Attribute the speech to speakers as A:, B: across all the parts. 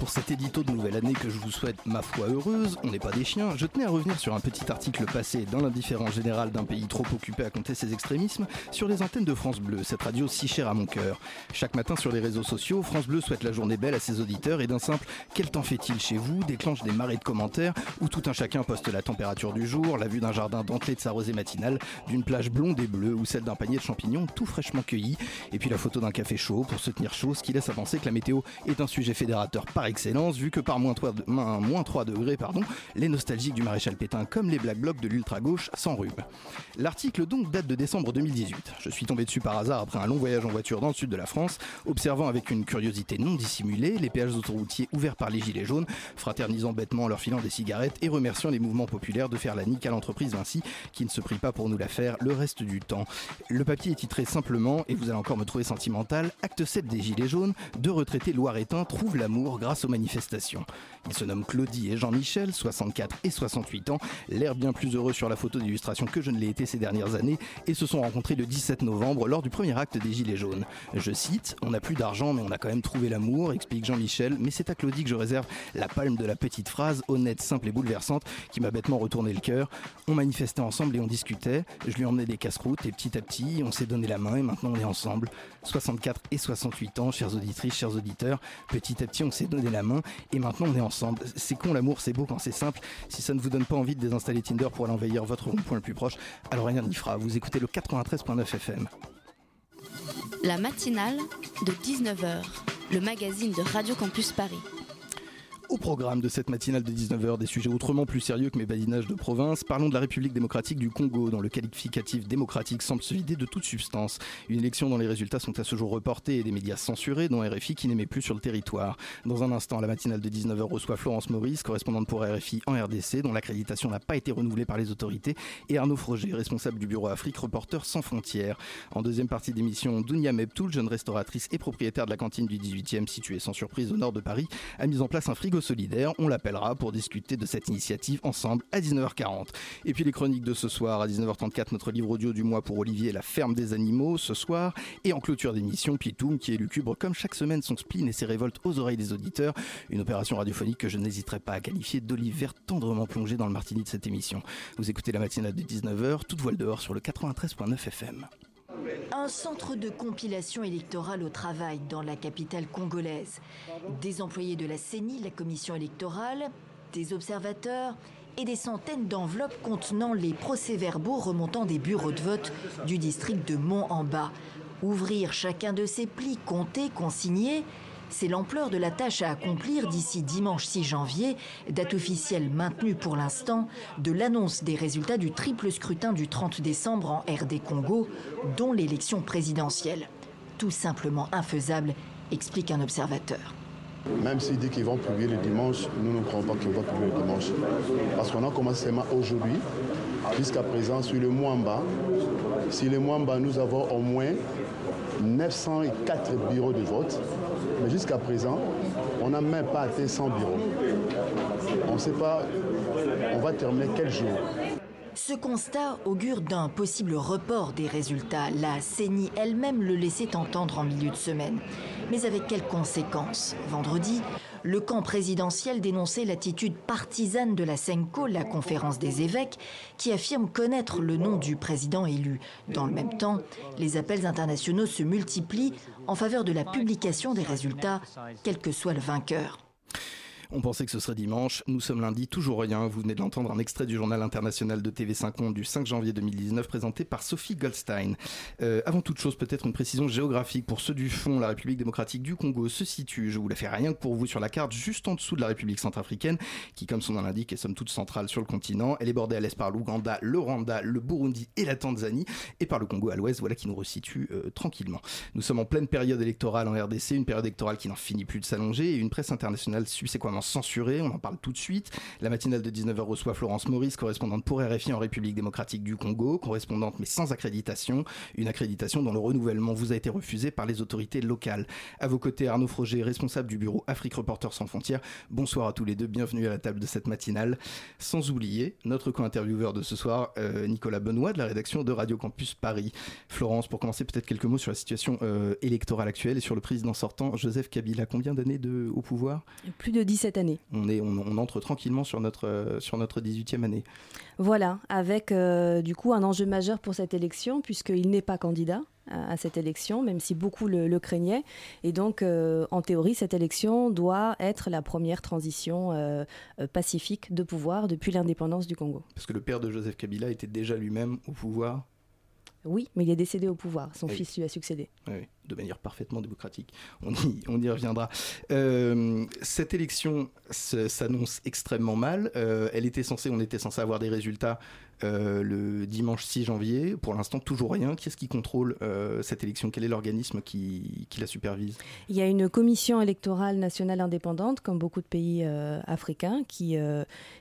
A: Pour cet édito de nouvelle année que je vous souhaite ma foi heureuse, on n'est pas des chiens, je tenais à revenir sur un petit article passé dans l'indifférence générale d'un pays trop occupé à compter ses extrémismes sur les antennes de France Bleu, cette radio si chère à mon cœur. Chaque matin sur les réseaux sociaux, France Bleu souhaite la journée belle à ses auditeurs et d'un simple Quel temps fait-il chez vous? déclenche des marées de commentaires où tout un chacun poste la température du jour, la vue d'un jardin dentelé de sa rosée matinale, d'une plage blonde et bleue ou celle d'un panier de champignons tout fraîchement cueilli, et puis la photo d'un café chaud pour se tenir chaud, ce qui laisse à penser que la météo est un sujet fédérateur par excellence, vu que par moins 3, de- moins- moins 3 degrés, pardon, les nostalgiques du maréchal Pétain comme les black blocs de l'ultra-gauche s'enrhument. L'article donc date de décembre 2018. Je suis tombé dessus par hasard après un long voyage en voiture dans le sud de la France, observant avec une curiosité non dissimulée les péages autoroutiers ouverts par les gilets jaunes, fraternisant bêtement en leur filant des cigarettes et remerciant les mouvements populaires de faire la nique à l'entreprise Vinci qui ne se prie pas pour nous la faire le reste du temps. Le papier est titré simplement, et vous allez encore me trouver sentimental, Acte 7 des Gilets jaunes, deux retraités loiretains trouvent l'amour grâce aux manifestations. Ils se nomment Claudie et Jean-Michel, 64 et 68 ans, l'air bien plus heureux sur la photo d'illustration que je ne l'ai été ces dernières années, et se sont rencontrés le 17 novembre lors du premier acte des Gilets jaunes. Je cite, On n'a plus d'argent mais on a quand même trouvé l'amour, explique Jean-Michel, mais c'est à Claudie que je réserve la palme de la petite phrase, honnête, simple et bouleversante, qui m'a bêtement retourné le cœur. On manifestait ensemble et on discutait, je lui emmenais des casse-croûtes et petit à petit, on s'est donné la main et maintenant on est ensemble. 64 et 68 ans, chères auditrices, chers auditeurs, petit à petit on s'est donné la main et maintenant on est ensemble. C'est con l'amour, c'est beau quand c'est simple. Si ça ne vous donne pas envie de désinstaller Tinder pour aller envahir votre rond-point le plus proche, alors rien n'y fera. Vous écoutez le 93.9 FM.
B: La matinale de 19h, le magazine de Radio Campus Paris.
A: Au programme de cette matinale de 19h, des sujets autrement plus sérieux que mes badinages de province, parlons de la République démocratique du Congo, dont le qualificatif démocratique semble se vider de toute substance. Une élection dont les résultats sont à ce jour reportés et des médias censurés, dont RFI qui n'aimait plus sur le territoire. Dans un instant, la matinale de 19h reçoit Florence Maurice, correspondante pour RFI en RDC, dont l'accréditation n'a pas été renouvelée par les autorités, et Arnaud Froger, responsable du bureau Afrique, reporter sans frontières. En deuxième partie d'émission, Dounia Meptoul, jeune restauratrice et propriétaire de la cantine du 18e située sans surprise au nord de Paris, a mis en place un frigo solidaire. On l'appellera pour discuter de cette initiative ensemble à 19h40. Et puis les chroniques de ce soir à 19h34, notre livre audio du mois pour Olivier, La ferme des animaux, ce soir. Et en clôture d'émission, Pitoum qui élucubre comme chaque semaine son spleen et ses révoltes aux oreilles des auditeurs. Une opération radiophonique que je n'hésiterai pas à qualifier d'olive verte tendrement plongée dans le martini de cette émission. Vous écoutez la matinale de 19h, toute voile dehors sur le 93.9 FM.
C: Un centre de compilation électorale au travail dans la capitale congolaise. Des employés de la CENI, la commission électorale, des observateurs et des centaines d'enveloppes contenant les procès-verbaux remontant des bureaux de vote du district de Mont-en-Bas. Ouvrir chacun de ces plis, compter, consigner, c'est l'ampleur de la tâche à accomplir d'ici dimanche 6 janvier, date officielle maintenue pour l'instant, de l'annonce des résultats du triple scrutin du 30 décembre en RD Congo, dont l'élection présidentielle. Tout simplement infaisable, explique un observateur.
D: Même s'il dit qu'ils vont publier le dimanche, nous ne croyons pas qu'ils vont publier le dimanche. Parce qu'on a commencé aujourd'hui, jusqu'à présent, sur le Mwamba. Sur le Mwamba, nous avons au moins 904 bureaux de vote. Jusqu'à présent, on n'a même pas atteint 100 bureaux. On ne sait pas, on va terminer quel jour.
C: Ce constat augure d'un possible report des résultats. La CENI elle-même le laissait entendre en milieu de semaine. Mais avec quelles conséquences Vendredi, le camp présidentiel dénonçait l'attitude partisane de la SENCO, la conférence des évêques, qui affirme connaître le nom du président élu. Dans le même temps, les appels internationaux se multiplient en faveur de la publication des résultats, quel que soit le vainqueur.
A: On pensait que ce serait dimanche, nous sommes lundi, toujours rien. Vous venez d'entendre un extrait du journal international de TV5 Monde du 5 janvier 2019 présenté par Sophie Goldstein. Euh, avant toute chose, peut-être une précision géographique pour ceux du fond. La République démocratique du Congo se situe, je vous la fais rien que pour vous sur la carte, juste en dessous de la République centrafricaine, qui comme son nom l'indique est somme toute centrale sur le continent. Elle est bordée à l'est par l'Ouganda, le Rwanda, le Burundi et la Tanzanie, et par le Congo à l'ouest, voilà qui nous resitue euh, tranquillement. Nous sommes en pleine période électorale en RDC, une période électorale qui n'en finit plus de s'allonger, et une presse internationale subséquemment censurée, on en parle tout de suite. La matinale de 19h reçoit Florence Maurice, correspondante pour RFI en République démocratique du Congo, correspondante mais sans accréditation, une accréditation dont le renouvellement vous a été refusé par les autorités locales. À vos côtés, Arnaud Froger, responsable du bureau Afrique Reporters sans frontières. Bonsoir à tous les deux, bienvenue à la table de cette matinale. Sans oublier notre co-intervieweur de ce soir, euh, Nicolas Benoît de la rédaction de Radio Campus Paris. Florence, pour commencer, peut-être quelques mots sur la situation euh, électorale actuelle et sur le président sortant, Joseph Kabila. Combien d'années au pouvoir?
E: Plus de 17 années.
A: On, est, on, entre tranquillement sur notre, euh, sur notre 18e année.
E: Voilà, avec du coup un enjeu majeur pour cette élection, puisqu'il n'est pas candidat à, cette élection, même si beaucoup le, craignaient. Et donc, en théorie, cette élection doit être la première transition pacifique de pouvoir depuis l'indépendance du Congo.
A: Parce que le père de Joseph Kabila était déjà lui-même au pouvoir
E: oui, mais il est décédé au pouvoir. Son fils lui a succédé.
A: Oui, de manière parfaitement démocratique. On y, on y reviendra. Euh, cette élection s'annonce extrêmement mal. Euh, elle était censée, on était censé avoir des résultats euh, le dimanche 6 janvier. Pour l'instant, toujours rien. Qui est-ce qui contrôle cette élection? Quel est l'organisme qui, qui, la supervise?
E: Il y a une commission électorale nationale indépendante, comme beaucoup de pays africains, qui,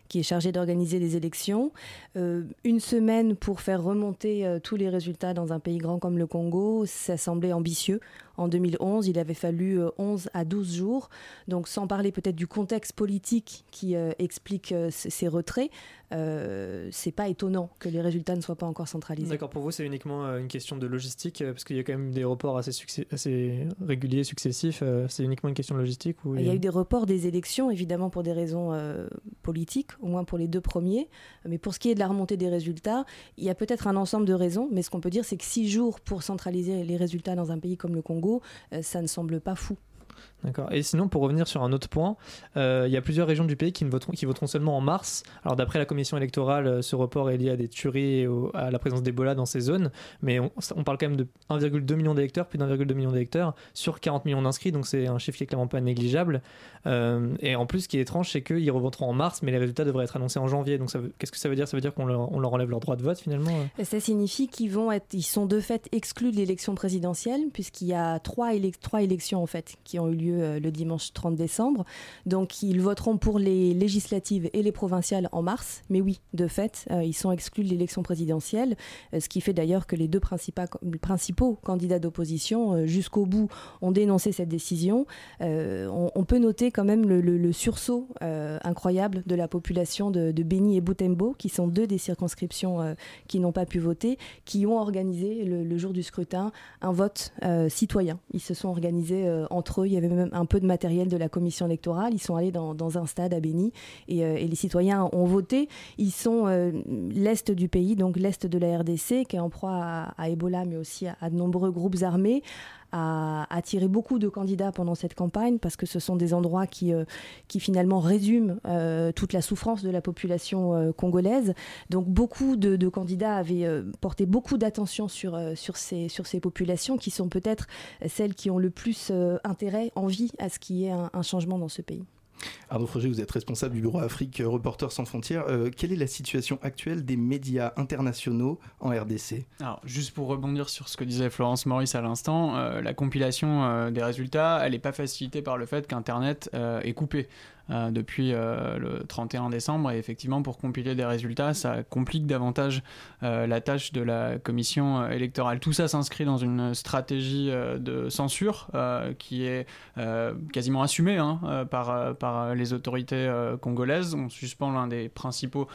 E: qui est chargée d'organiser les élections. une semaine pour faire remonter tous les résultats dans un pays grand comme le Congo, ça semblait ambitieux. En 2011, il avait fallu 11 euh, à 12 jours. Donc sans parler peut-être du contexte politique qui euh, explique euh, ces retraits, euh, c'est pas étonnant que les résultats ne soient pas encore centralisés.
F: D'accord, pour vous, c'est uniquement une question de logistique, parce qu'il y a quand même des reports assez, assez réguliers, successifs. c'est uniquement une question de logistique
E: Il y a eu des reports des élections, évidemment pour des raisons politiques, au moins pour les deux premiers. Mais pour ce qui est de la remontée des résultats, il y a peut-être un ensemble de raisons, mais ce qu'on peut dire, c'est que six jours pour centraliser les résultats dans un pays comme le Congo, euh, ça ne semble pas fou.
F: D'accord. Et sinon, pour revenir sur un autre point, euh, il y a plusieurs régions du pays qui, ne voteront, seulement en mars. Alors, d'après la commission électorale, euh, ce report est lié à des tueries et à la présence d'Ebola dans ces zones. Mais on, parle quand même de 1,2 million d'électeurs, plus d'1,2 million d'électeurs sur 40 millions d'inscrits. Donc, c'est un chiffre qui est clairement pas négligeable. Euh, et en plus, ce qui est étrange, c'est qu'ils revoteront en mars, mais les résultats devraient être annoncés en janvier. Donc, qu'est-ce que ça veut dire? Ça veut dire qu'on leur, on leur, enlève leur droit de vote finalement
E: Ça signifie qu'ils vont être, ils sont de fait exclus de l'élection présidentielle, puisqu'il y a trois, trois élections en fait qui ont eu lieu le dimanche 30 décembre. Donc ils voteront pour les législatives et les provinciales en mars. Mais oui, de fait, euh, ils sont exclus de l'élection présidentielle, euh, ce qui fait d'ailleurs que les deux principaux candidats d'opposition, euh, jusqu'au bout, ont dénoncé cette décision. On, peut noter quand même le, sursaut incroyable de la population de, de Beni et Boutembo, qui sont deux des circonscriptions qui n'ont pas pu voter, qui ont organisé le, jour du scrutin un vote citoyen. Ils se sont organisés entre eux. Il y avait même un peu de matériel de la commission électorale. Ils sont allés dans, un stade à Béni euh, et, les citoyens ont voté. Ils sont euh, l'est du pays, donc l'est de la RDC, qui est en proie à, Ebola, mais aussi à, de nombreux groupes armés a attiré beaucoup de candidats pendant cette campagne parce que ce sont des endroits qui, euh, qui finalement résument toute la souffrance de la population congolaise. Donc beaucoup de, candidats avaient porté beaucoup d'attention sur, sur, ces, sur ces populations qui sont peut-être celles qui ont le plus intérêt, envie à ce qu'il y ait un, changement dans ce pays.
A: Arnaud Froger, vous êtes responsable du bureau Afrique Reporters sans frontières. Euh, quelle est la situation actuelle des médias internationaux en RDC
G: Alors, juste pour rebondir sur ce que disait Florence Maurice à l'instant, euh, la compilation euh, des résultats, elle n'est pas facilitée par le fait qu'Internet est coupé. Euh, depuis euh, le 31 décembre. Et effectivement, pour compiler des résultats, ça complique davantage euh, la tâche de la commission électorale. Tout ça s'inscrit dans une stratégie de censure qui est quasiment assumée hein, par, par les autorités congolaises. On suspend l'un des principaux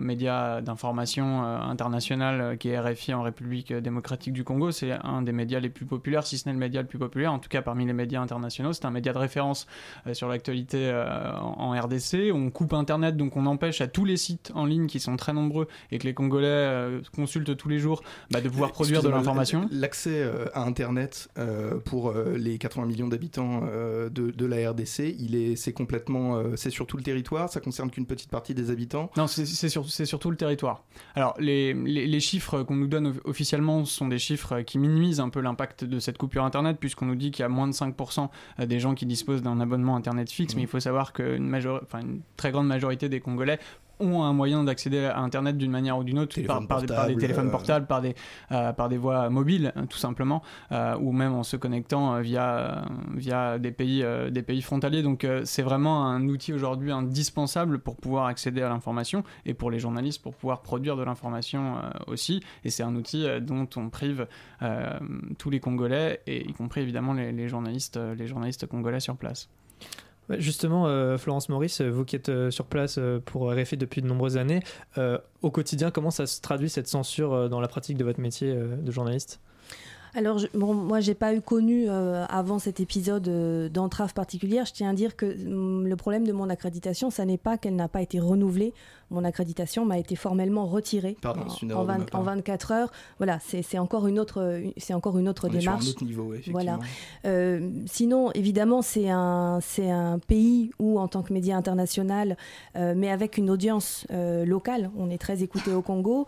G: médias d'information internationale qui est RFI en République démocratique du Congo. C'est un des médias les plus populaires, si ce n'est le média le plus populaire, en tout cas parmi les médias internationaux. C'est un média de référence sur l'actualité en RDC. On coupe Internet, donc on empêche à tous les sites en ligne qui sont très nombreux et que les Congolais consultent tous les jours bah, de pouvoir produire de l'information.
A: L'accès à Internet pour les 80 millions d'habitants de, de, la RDC, il est, c'est complètement, c'est sur tout le territoire. Ça concerne qu'une petite partie des habitants.
G: Non, c'est sur, sur tout le territoire. Alors les, les, les chiffres qu'on nous donne officiellement sont des chiffres qui minimisent un peu l'impact de cette coupure Internet, puisqu'on nous dit qu'il y a moins de 5% des gens qui disposent d'un abonnement Internet fixe, mmh. mais il faut savoir qu'une enfin, une très grande majorité des Congolais ont un moyen d'accéder à Internet d'une manière ou d'une autre, par, par, des téléphones euh, portables, par des, euh, par des voies mobiles, hein, tout simplement, euh, ou même en se connectant via, via des, pays, des pays frontaliers. Donc c'est vraiment un outil aujourd'hui indispensable pour pouvoir accéder à l'information et pour les journalistes pour pouvoir produire de l'information aussi. Et c'est un outil dont on prive tous les Congolais, et y compris évidemment les, les journalistes, les journalistes congolais sur place.
F: Justement, euh, Florence Maurice, vous qui êtes euh, sur place euh, pour RFI depuis de nombreuses années, au quotidien, comment ça se traduit cette censure dans la pratique de votre métier de journaliste?
E: Alors, je, bon, moi, j'ai pas eu connu avant cet épisode d'entrave particulière. Je tiens à dire que mm, le problème de mon accréditation, ça n'est pas qu'elle n'a pas été renouvelée, mon accréditation m'a été formellement retirée en, 24 heures. Voilà, c'est encore une autre, c'est encore une autre démarche.
A: Sur un autre niveau,
E: voilà. Euh, sinon, évidemment, c'est un, c'est un pays où, en tant que média international, euh, mais avec une audience euh, locale, on est très écouté au Congo.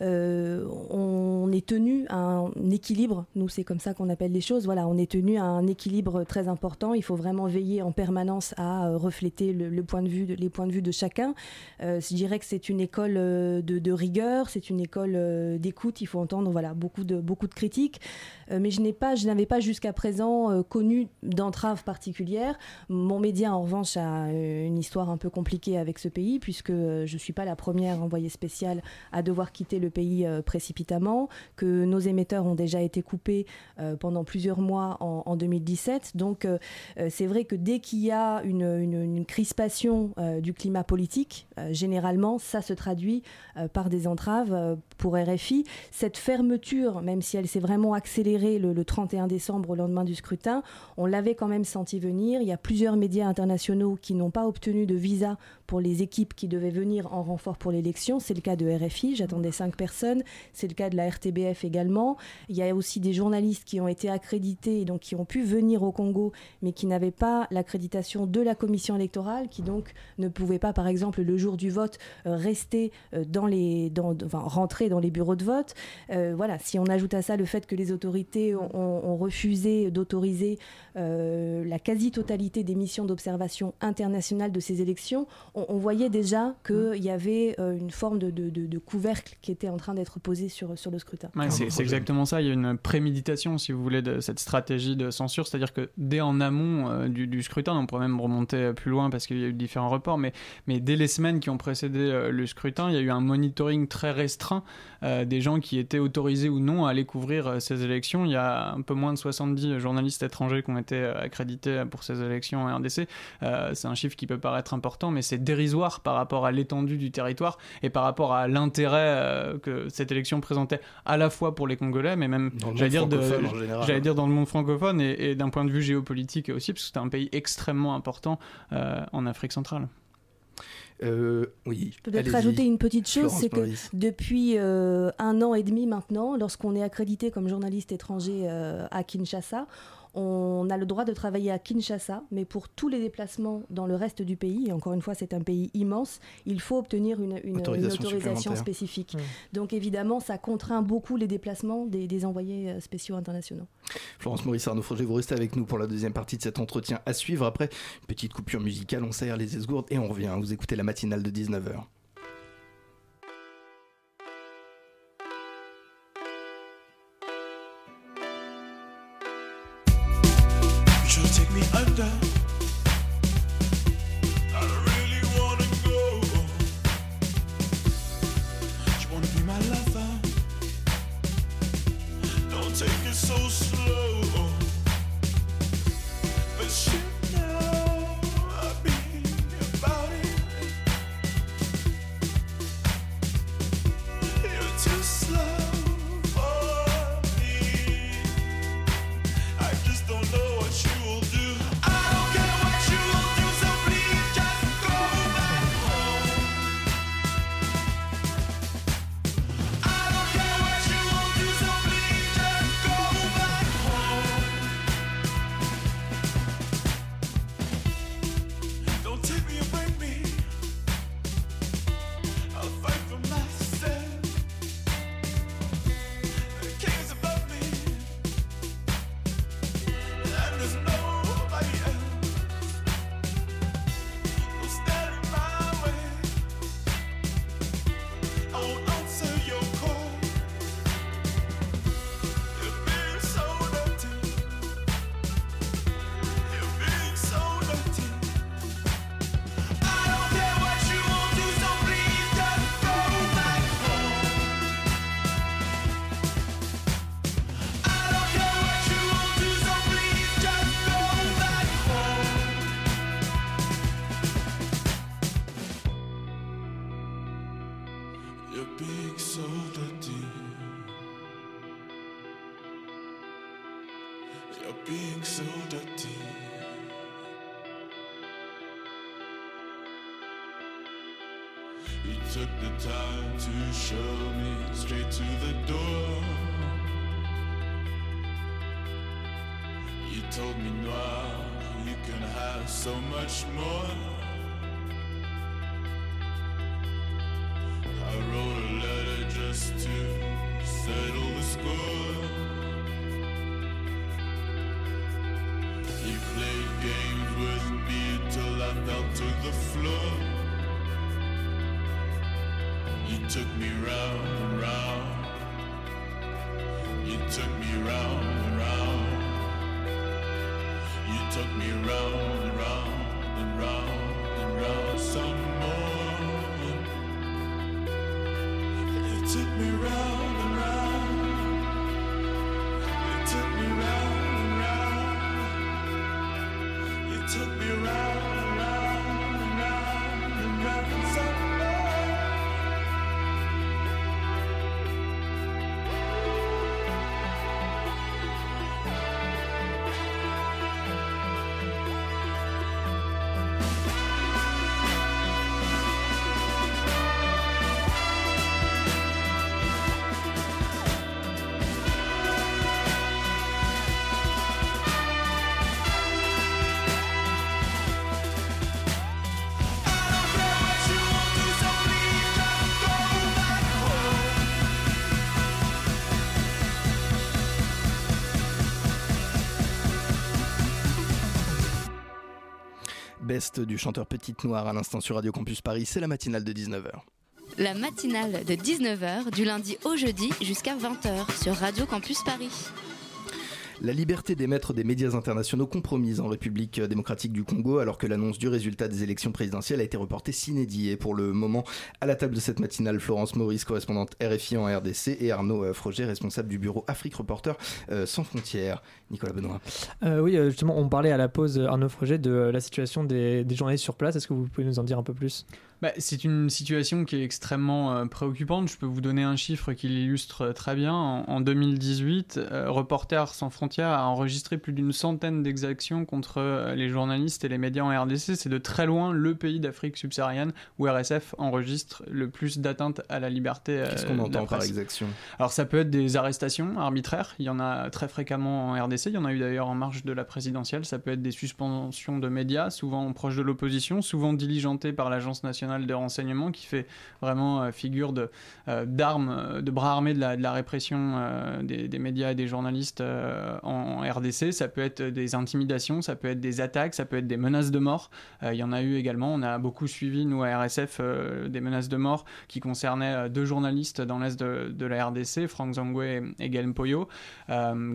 E: Euh, on est tenu à un équilibre, nous c'est comme ça qu'on appelle les choses, voilà, on est tenu à un équilibre très important, il faut vraiment veiller en permanence à euh, refléter le, point de vue, les points de vue de chacun. Euh, je dirais que c'est une école de, rigueur, c'est une école d'écoute, il faut entendre voilà, beaucoup, de, critiques, mais je, pas, je n'avais pas jusqu'à présent connu d'entrave particulière. Mon média en revanche a une histoire un peu compliquée avec ce pays, puisque je ne suis pas la première envoyée spéciale à devoir quitter le pays euh, précipitamment, que nos émetteurs ont déjà été coupés euh, pendant plusieurs mois en, 2017. Donc euh, c'est vrai que dès qu'il y a une, crispation du climat politique, généralement, ça se traduit par des entraves pour RFI. Cette fermeture, même si elle s'est vraiment accélérée le, le, 31 décembre au lendemain du scrutin, on l'avait quand même senti venir. Il y a plusieurs médias internationaux qui n'ont pas obtenu de visa pour les équipes qui devaient venir en renfort pour l'élection. C'est le cas de RFI, j'attendais cinq personnes. C'est le cas de la RTBF également. Il y a aussi des journalistes qui ont été accrédités et donc qui ont pu venir au Congo, mais qui n'avaient pas l'accréditation de la commission électorale, qui donc ne pouvaient pas, par exemple, le jour du vote, euh, rester euh, dans les, dans, enfin, rentrer dans les bureaux de vote. Euh, voilà, si on ajoute à ça le fait que les autorités ont, refusé d'autoriser la quasi-totalité des missions d'observation internationale de ces élections, on, voyait déjà qu'il mm. y avait une forme de, couvercle qui était en train d'être posé sur, sur le scrutin.
G: c'est exactement ça. Il y a une préméditation, si vous voulez, de cette stratégie de censure. C'est-à-dire que dès en amont euh, du, scrutin, on pourrait même remonter plus loin parce qu'il y a eu différents reports, mais, mais dès les semaines qui ont précédé euh, le scrutin, il y a eu un monitoring très restreint des gens qui étaient autorisés ou non à aller couvrir ces élections. Il y a un peu moins de 70 journalistes étrangers qui ont été accrédités pour ces élections en RDC. c'est un chiffre qui peut paraître important, mais c'est dérisoire par rapport à l'étendue du territoire et par rapport à l'intérêt euh, que cette élection présentait à la fois pour les Congolais, mais même, j'allais dire, j'allais dire dans le monde francophone et, d'un point de vue géopolitique aussi, parce que c'est un pays extrêmement important euh, en Afrique centrale.
A: Euh, oui.
E: Je peux peut-être rajouter une petite chose, c'est que depuis un an et demi maintenant, lorsqu'on est accrédité comme journaliste étranger à Kinshasa, on a le droit de travailler à Kinshasa, mais pour tous les déplacements dans le reste du pays, et encore une fois c'est un pays immense, il faut obtenir une, autorisation, spécifique. Donc évidemment, ça contraint beaucoup les déplacements des, envoyés euh, spéciaux internationaux.
A: Florence Maurice Arnaud vous restez avec nous pour la deuxième partie de cet entretien à suivre. Après, une petite coupure musicale, on serre les esgourdes et on revient. Vous écoutez la matinale de 19h.
H: To show me straight to the door. You told me, Noir, you can have so much more.
A: Du chanteur Petite Noire à l'instant sur Radio Campus Paris, c'est la matinale de 19h.
B: La matinale de 19h du lundi au jeudi jusqu'à 20h sur Radio Campus Paris.
A: La liberté d'émettre des médias internationaux compromise en République démocratique du Congo alors que l'annonce du résultat des élections présidentielles a été reportée s'inédit. Et pour le moment, à la table de cette matinale, Florence Maurice, correspondante RFI en RDC, et Arnaud euh, Froger, responsable du bureau Afrique Reporter euh, sans frontières. Nicolas Benoît.
F: Euh, oui, justement, on parlait à la pause, Arnaud Froger, de la situation des, des journalistes sur place. Est-ce que vous pouvez nous en dire un peu plus?
G: Bah, c'est une situation qui est extrêmement euh, préoccupante. Je peux vous donner un chiffre qui l'illustre euh, très bien. En, en 2018, euh, Reporters sans frontières a enregistré plus d'une centaine d'exactions contre euh, les journalistes et les médias en RDC. C'est de très loin le pays d'Afrique subsaharienne où RSF enregistre le plus d'atteintes à la liberté.
A: Qu'est-ce qu'on entend par exaction?
G: Alors ça peut être des arrestations arbitraires, il y en a très fréquemment en RDC, il y en a eu d'ailleurs en marge de la présidentielle, ça peut être des suspensions de médias, souvent proches de l'opposition, souvent diligentées par l'Agence nationale de renseignement qui fait vraiment euh, figure de euh, d'armes, euh, de bras armés de la, répression des, médias et des journalistes en RDC, ça peut être des intimidations, ça peut être des attaques, ça peut être des menaces de mort, il y en a eu également, on a beaucoup suivi nous à RSF des menaces de mort qui concernaient deux journalistes dans l'est de, la RDC, Franck Zangwe et Gaël Poyo,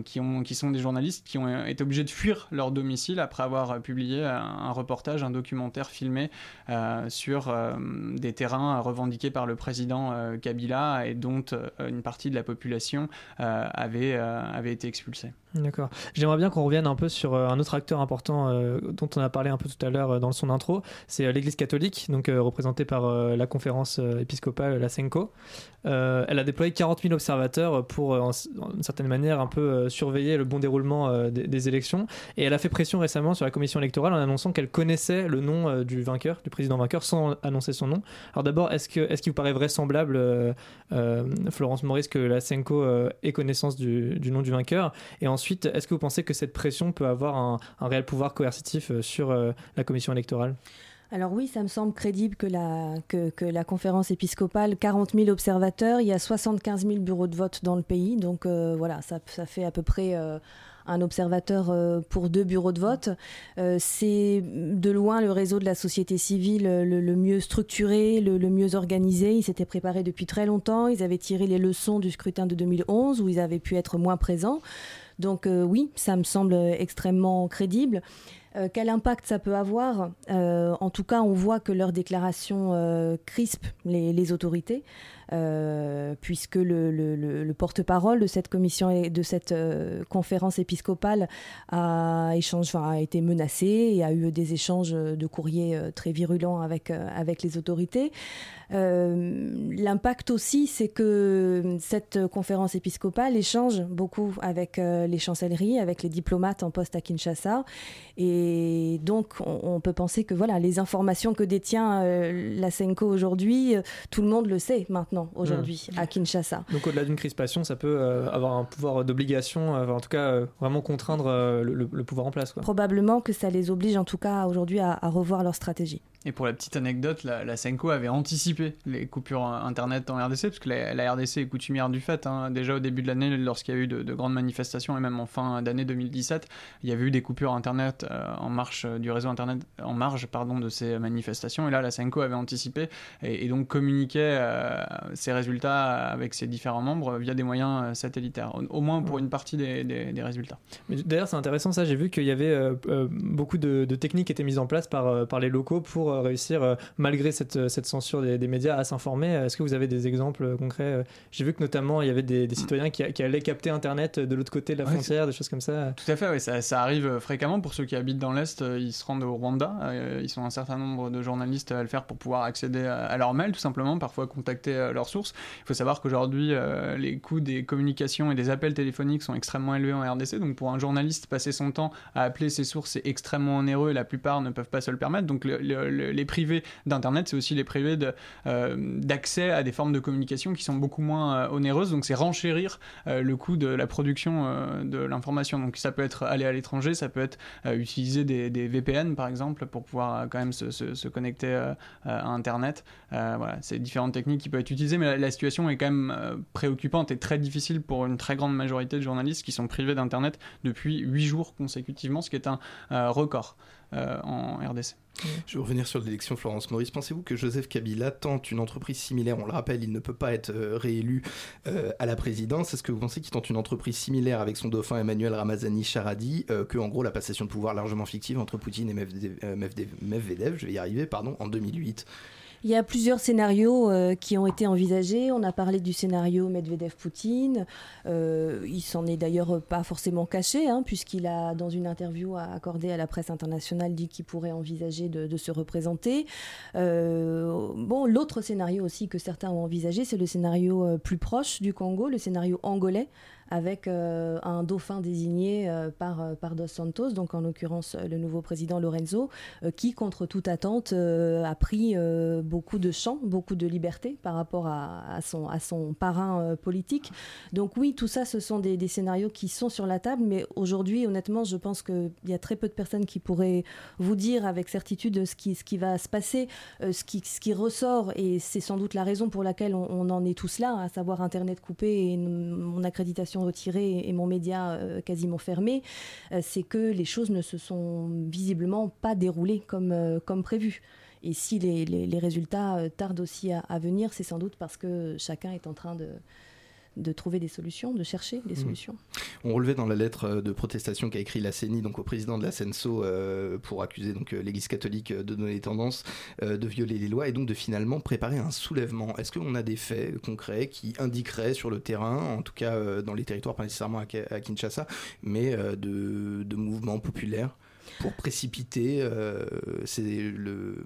G: qui, ont, qui sont des journalistes qui ont été obligés de fuir leur domicile après avoir publié un, reportage, un documentaire filmé sur des terrains revendiqués par le président euh, Kabila et dont euh, une partie de la population euh, avait, euh, avait été expulsée.
F: D'accord. J'aimerais bien qu'on revienne un peu sur euh, un autre acteur important euh, dont on a parlé un peu tout à l'heure euh, dans son intro, c'est euh, l'Église catholique, donc euh, représentée par euh, la conférence euh, épiscopale, la SENCO. Euh, elle a déployé 40 000 observateurs pour, euh, en, en une certaine manière, un peu euh, surveiller le bon déroulement euh, des, des élections. Et elle a fait pression récemment sur la commission électorale en annonçant qu'elle connaissait le nom euh, du vainqueur, du président vainqueur, sans son nom. Alors d'abord, est-ce qu'il vous paraît vraisemblable, euh, euh, Florence Maurice, que la SENCO euh, ait connaissance du, nom du vainqueur? Et ensuite, est-ce que vous pensez que cette pression peut avoir un, réel pouvoir coercitif sur la commission électorale?
E: Alors oui, ça me semble crédible que la, conférence épiscopale, 40 000 observateurs, il y a 75 000 bureaux de vote dans le pays, donc voilà, ça, fait à peu près un observateur euh, pour deux bureaux de vote. Euh, c'est de loin le réseau de la société civile le, le mieux structuré, le, le mieux organisé. Ils s'étaient préparés depuis très longtemps, ils avaient tiré les leçons du scrutin de 2011 où ils avaient pu être moins présents. Donc euh, oui, ça me semble extrêmement crédible. Euh, quel impact ça peut avoir Euh, En tout cas, on voit que leurs déclarations euh, crispent les, autorités. puisque le, le- le- le porte-parole de cette commission et de cette conférence épiscopale a, été menacé et a eu des échanges de courriers très virulents avec, les autorités. L'impact aussi, c'est que cette conférence épiscopale échange beaucoup avec les chancelleries, avec les diplomates en poste à Kinshasa. Donc, on, on peut penser que voilà, les informations que détient euh, la Senko aujourd'hui, euh, tout le monde le sait maintenant, aujourd'hui, à Kinshasa.
F: Donc au-delà d'une crispation, ça peut euh, avoir un pouvoir d'obligation, euh, en tout cas euh, vraiment contraindre euh, le, le- le pouvoir en place. Quoi.
E: Probablement que ça les oblige, en tout cas, aujourd'hui, à, à revoir leur stratégie.
G: Et pour la petite anecdote, la, la Senko avait anticipé les coupures euh, internet en RDC, parce que la, la RDC est coutumière du fait. hein. Déjà au début de l'année, lorsqu'il y a eu de, de grandes manifestations, et même en fin d'année 2017, il y avait eu des coupures internet euh, en marche euh, du réseau internet, en marge pardon, de ces manifestations. Et là, la Senko avait anticipé et, et donc communiquait euh, ses résultats avec ses différents membres via des moyens satellitaires, au, au moins pour une partie des, des- des résultats.
F: D'ailleurs, c'est intéressant ça. J'ai vu qu'il y avait euh, beaucoup de, de techniques qui étaient mises en place par, par les locaux pour euh, réussir, euh, malgré cette, euh, cette censure des, des médias, à s'informer. Est-ce que vous avez des exemples concrets J'ai vu que notamment il y avait des, des citoyens qui, qui allaient capter Internet de l'autre côté de la
G: Ouais,
F: frontière, des choses comme ça.
G: Tout à fait, oui, ça, ça arrive fréquemment. Pour ceux qui habitent dans l'Est, ils se rendent au Rwanda. Ils sont un certain nombre de journalistes à le faire pour pouvoir accéder à, à leur mail, tout simplement, parfois contacter leurs sources. Il faut savoir qu'aujourd'hui, les coûts des communications et des appels téléphoniques sont extrêmement élevés en RDC. Donc pour un journaliste, passer son temps à appeler ses sources, c'est extrêmement onéreux et la plupart ne peuvent pas se le permettre. Donc le- le- le- les privés d'Internet, c'est aussi les privés euh, d'accès à des formes de communication qui sont beaucoup moins euh, onéreuses. Donc c'est renchérir euh, le coût de la production de l'information. Donc ça peut être aller à l'étranger, ça peut être utiliser des, VPN par exemple pour pouvoir quand même se, connecter à Internet. Voilà, c'est différentes techniques qui peuvent être utilisées, mais la, situation est quand même préoccupante et très difficile pour une très grande majorité de journalistes qui sont privés d'Internet depuis 8 jours consécutivement, ce qui est un record en RDC.
A: Je vais revenir sur l'élection Florence Maurice. Pensez-vous que Joseph Kabila tente une entreprise similaire On le rappelle, il ne peut pas être euh, réélu euh, à la présidence. Est-ce que vous pensez qu'il tente une entreprise similaire avec son dauphin Emmanuel Ramazani Charadi euh, que, en gros, la passation de pouvoir largement fictive entre Poutine et Medvedev, je vais y arriver, pardon, en 2008
E: Il y a plusieurs scénarios euh, qui ont été envisagés. On a parlé du scénario Medvedev-Poutine. Euh, il s'en est d'ailleurs pas forcément caché, hein, puisqu'il a, dans une interview accordée à la presse internationale, dit qu'il pourrait envisager de, se représenter. Euh, bon, l'autre scénario aussi que certains ont envisagé, c'est le scénario plus proche du Congo, le scénario angolais avec euh, un dauphin désigné euh, par, euh, par Dos Santos, donc en l'occurrence le nouveau président Lorenzo, qui, contre toute attente, a pris beaucoup de champ, beaucoup de liberté par rapport à, son, à son parrain politique. Donc oui, tout ça, ce sont des, scénarios qui sont sur la table, mais aujourd'hui, honnêtement, je pense qu'il y a très peu de personnes qui pourraient vous dire avec certitude ce qui, ce qui va se passer, ce, qui, ce qui ressort, et c'est sans doute la raison pour laquelle on, en est tous là, à savoir Internet coupé et mon accréditation retirée et mon média euh, quasiment fermé, euh, c'est que les choses ne se sont visiblement pas déroulées comme, euh, comme prévu. Et si les, les- les résultats tardent aussi à, à venir, c'est sans doute parce que chacun est en train de, de trouver des solutions, de chercher des
A: Mhm.
E: solutions.
A: On relevait dans la lettre euh, de protestation qu'a écrit la CENI donc au président de la CENSO euh, pour accuser donc euh, l'Église catholique de donner les tendances, euh, de violer les lois et donc de finalement préparer un soulèvement. Est-ce qu'on a des faits concrets qui indiqueraient sur le terrain, en tout cas euh, dans les territoires, pas nécessairement à, Ki- à Kinshasa, mais de, de mouvements populaires pour précipiter euh, le,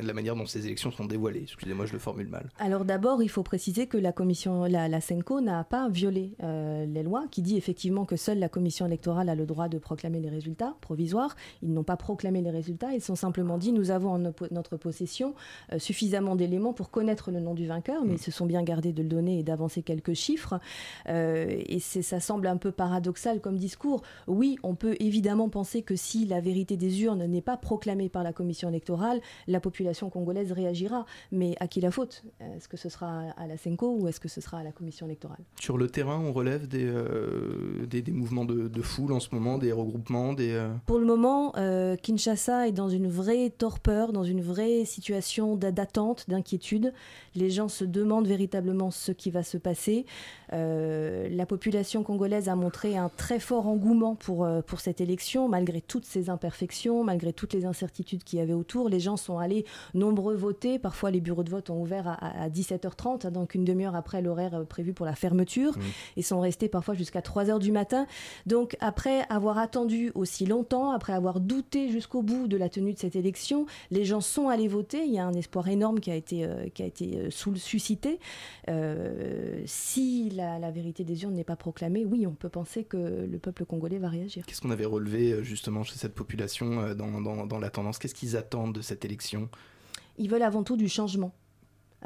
A: la manière dont ces élections sont dévoilées. Excusez-moi, je le formule mal.
E: Alors d'abord, il faut préciser que la commission, la, la Senco n'a pas violé euh, les lois, qui dit effectivement que seule la commission électorale a le droit de proclamer les résultats provisoires. Ils n'ont pas proclamé les résultats, ils sont simplement dit nous avons en no- notre possession euh, suffisamment d'éléments pour connaître le nom du vainqueur, mais ils se sont bien gardés de le donner et d'avancer quelques chiffres. Et ça semble un peu paradoxal comme discours. Oui, on peut évidemment penser que si la vérité des urnes n'est pas proclamée par la commission électorale, la population congolaise réagira. Mais à qui la faute? Est-ce que ce sera à la Senco ou est-ce que ce sera à la commission électorale?
A: Sur le terrain, on relève des, euh, des, des mouvements de, de foule en ce moment, des regroupements, des... euh,
E: Pour le moment, euh, Kinshasa est dans une vraie torpeur, dans une vraie situation d'a- d'attente, d'inquiétude. Les gens se demandent véritablement ce qui va se passer. La population congolaise a montré un très fort engouement pour, pour cette élection, malgré toutes ces imperfections, malgré toutes les incertitudes qu'il y avait autour. Les gens sont allés nombreux voter. Parfois, les bureaux de vote ont ouvert à, à 17h30, hein, donc une demi-heure après l'horaire euh, prévu pour la fermeture, et sont restés parfois jusqu'à 3h du matin. Donc, après avoir attendu aussi longtemps, après avoir douté jusqu'au bout de la tenue de cette élection, les gens sont allés voter. Il y a un espoir énorme qui a été, euh, qui a été euh, sous- suscité. Euh, si la, la vérité des urnes n'est pas proclamée, oui, on peut penser que le peuple congolais va réagir.
A: Qu'est-ce qu'on avait relevé justement chez cette population euh, dans, dans- dans la tendance? Qu'est-ce qu'ils attendent de cette élection?
E: Ils veulent avant tout du changement.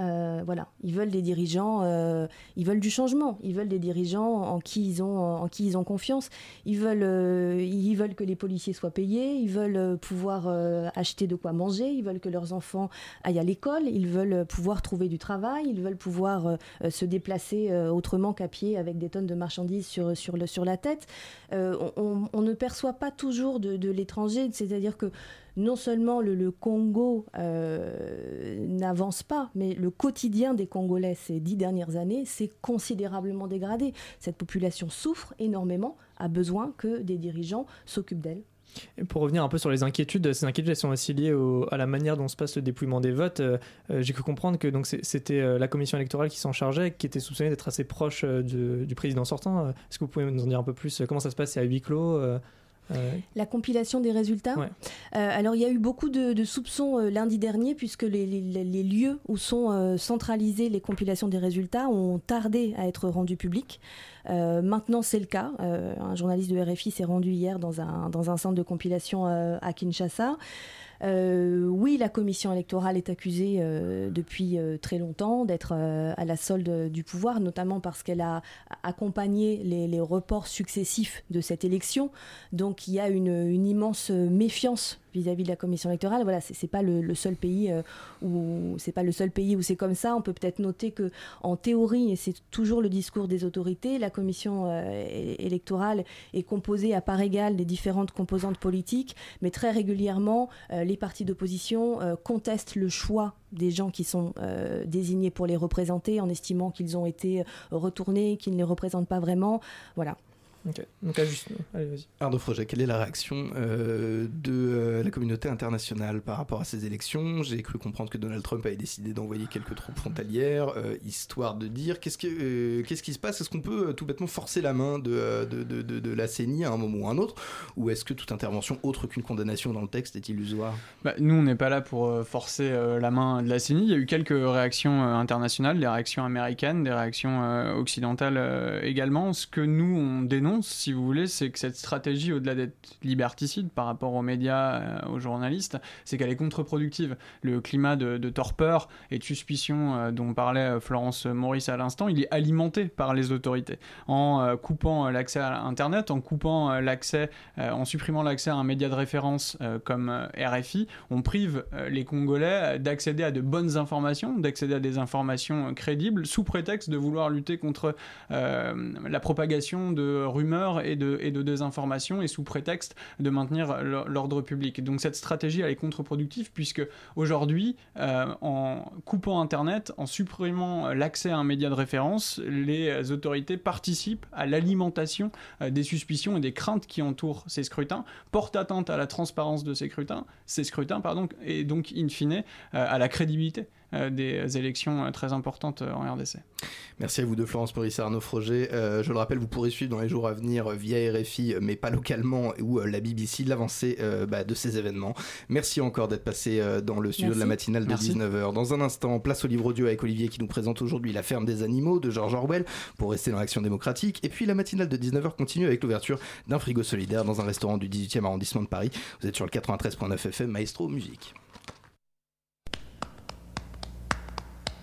E: Euh, voilà, ils veulent des dirigeants, euh, ils veulent du changement, ils veulent des dirigeants en qui ils ont, en qui ils ont confiance. Ils veulent, euh, ils veulent que les policiers soient payés, ils veulent pouvoir acheter de quoi manger, ils veulent que leurs enfants aillent à l'école, ils veulent pouvoir trouver du travail, ils veulent pouvoir se déplacer autrement qu'à pied avec des tonnes de marchandises sur, sur, le, sur la tête. On ne perçoit pas toujours de, de l'étranger, c'est-à-dire que non seulement le, Congo euh, n'avance pas, mais le quotidien des Congolais ces dix dernières années s'est considérablement dégradé. Cette population souffre énormément, a besoin que des dirigeants s'occupent d'elle.
F: Pour revenir un peu sur les inquiétudes, ces inquiétudes sont aussi liées à la manière dont se passe le dépouillement des votes. Euh, euh, J'ai cru comprendre que c'était la commission électorale qui s'en chargeait, qui était soupçonnée d'être assez proche du, du président sortant. Est-ce que vous pouvez nous en dire un peu plus? Comment ça se passe? C'est à huis clos
E: La compilation des résultats Euh, Alors, il y a eu beaucoup de, de soupçons euh, lundi dernier, puisque les, les- les lieux où sont euh, centralisées les compilations des résultats ont tardé à être rendus publics. Euh, maintenant, c'est le cas. Euh, un journaliste de RFI s'est rendu hier dans un, dans un centre de compilation euh, à Kinshasa. Euh, oui, la commission électorale est accusée euh, depuis euh, très longtemps d'être à la solde du pouvoir, notamment parce qu'elle a accompagné les, reports successifs de cette élection. Donc il y a une immense méfiance vis-à-vis de la commission électorale. Voilà, c'est pas le, seul pays euh, où c'est pas le seul pays où c'est comme ça. On peut peut-être noter que en théorie, et c'est toujours le discours des autorités, la commission euh, électorale est composée à part égale des différentes composantes politiques, mais très régulièrement, euh, les partis d'opposition contestent le choix des gens qui sont désignés pour les représenter en estimant qu'ils ont été retournés, qu'ils ne les représentent pas vraiment. Voilà.
F: Ok. Donc juste, allez, vas-y.
A: Arnaud Froget, quelle est la réaction euh, de euh, la communauté internationale par rapport à ces élections? J'ai cru comprendre que Donald Trump avait décidé d'envoyer quelques troupes frontalières, euh, histoire de dire qu'est-ce, que, euh, qu'est-ce qui se passe? Est-ce qu'on peut euh, tout bêtement forcer la main de, de, de, de- de la CENI à un moment ou à un autre? Ou est-ce que toute intervention autre qu'une condamnation dans le texte est illusoire?
G: Bah, nous, on n'est pas là pour euh, forcer euh, la main de la CENI. Il y a eu quelques réactions euh, internationales, des réactions américaines, des réactions euh, occidentales euh, également. Ce que nous, on dénonce, si vous voulez, c'est que cette stratégie, au-delà d'être liberticide par rapport aux médias, euh, aux journalistes, c'est qu'elle est contre-productive. Le climat de, de torpeur et de suspicion euh, dont parlait euh, Florence Maurice à l'instant, il est alimenté par les autorités. En coupant l'accès à Internet, en coupant l'accès, en supprimant l'accès à un média de référence comme RFI, on prive les Congolais d'accéder à de bonnes informations, d'accéder à des informations crédibles, sous prétexte de vouloir lutter contre la propagation de rumeurs et de, désinformation et sous prétexte de maintenir l'or- l'ordre public. Donc cette stratégie, elle est contre-productive puisque aujourd'hui, euh, en coupant Internet, en supprimant euh, l'accès à un média de référence, les euh, autorités participent à l'alimentation des suspicions et des craintes qui entourent ces scrutins, portent atteinte à la transparence de ces scrutins, ces scrutins pardon, et donc in fine à la crédibilité des élections euh, très importantes euh, en RDC.
A: Merci à vous deux, Florence Maurice et Arnaud Froget. Euh, je le rappelle, vous pourrez suivre dans les jours à venir euh, via RFI, mais pas localement, ou euh, la BBC, l'avancée euh, bah, de ces événements. Merci encore d'être passé euh, dans le studio de la matinale de
G: Merci.
A: 19h. Dans un instant, place au livre audio avec Olivier qui nous présente aujourd'hui La ferme des animaux de George Orwell pour rester dans l'action démocratique. Et puis la matinale de 19h continue avec l'ouverture d'un frigo solidaire dans un restaurant du 18e arrondissement de Paris. Vous êtes sur le 93.9 FM, Maestro Musique.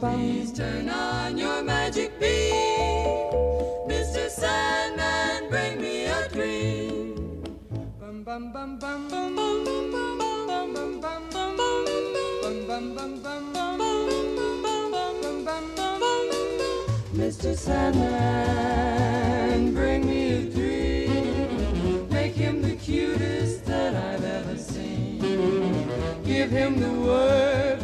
H: Please turn on your magic beam,
I: Mr. Sandman, bring me a dream. Bum bum bum bum bum bum bum Mr. Sandman, bring me a dream. Make him the cutest that I've ever seen. Give him the word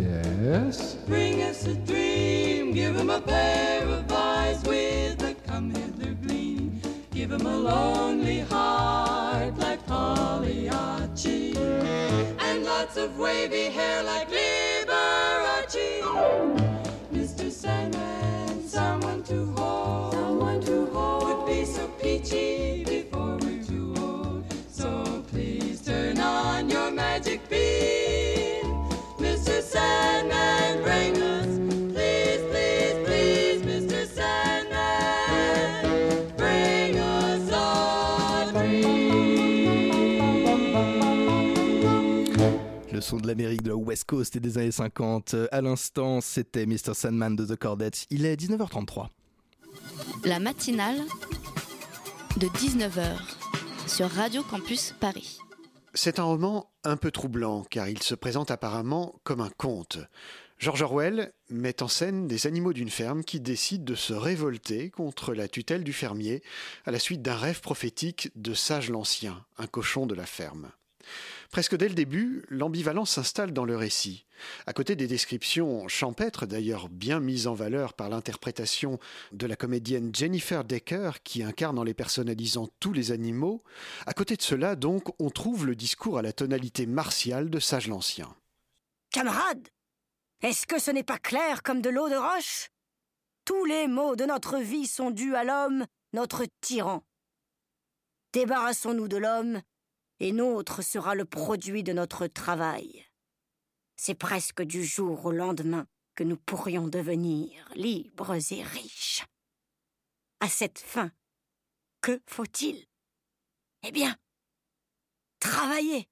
J: Yes?
I: bring us a dream. Give him a pair of eyes with a come hither gleam. Give him a lonely heart like Pagliacci. And lots of wavy hair like Liberace. Mr. Sandman, someone to hold. Someone to hold. Would be so peachy before we're too old. So please turn on your magic
A: son de l'Amérique de la West Coast et des années 50. À l'instant, c'était Mr. Sandman de The Cordettes. Il est 19h33.
B: La matinale de 19h sur Radio Campus Paris.
K: C'est un roman un peu troublant car il se présente apparemment comme un conte. George Orwell met en scène des animaux d'une ferme qui décident de se révolter contre la tutelle du fermier à la suite d'un rêve prophétique de Sage l'Ancien, un cochon de la ferme. Presque dès le début, l'ambivalence s'installe dans le récit. À côté des descriptions champêtres, d'ailleurs bien mises en valeur par l'interprétation de la comédienne Jennifer Decker, qui incarne en les personnalisant tous les animaux, à côté de cela, donc, on trouve le discours à la tonalité martiale de Sage l'Ancien.
L: Camarades, est-ce que ce n'est pas clair comme de l'eau de roche? Tous les maux de notre vie sont dus à l'homme, notre tyran. Débarrassons-nous de l'homme, et nôtre sera le produit de notre travail. C'est presque du jour au lendemain que nous pourrions devenir libres et riches. À cette fin, que faut-il? Eh bien, travailler,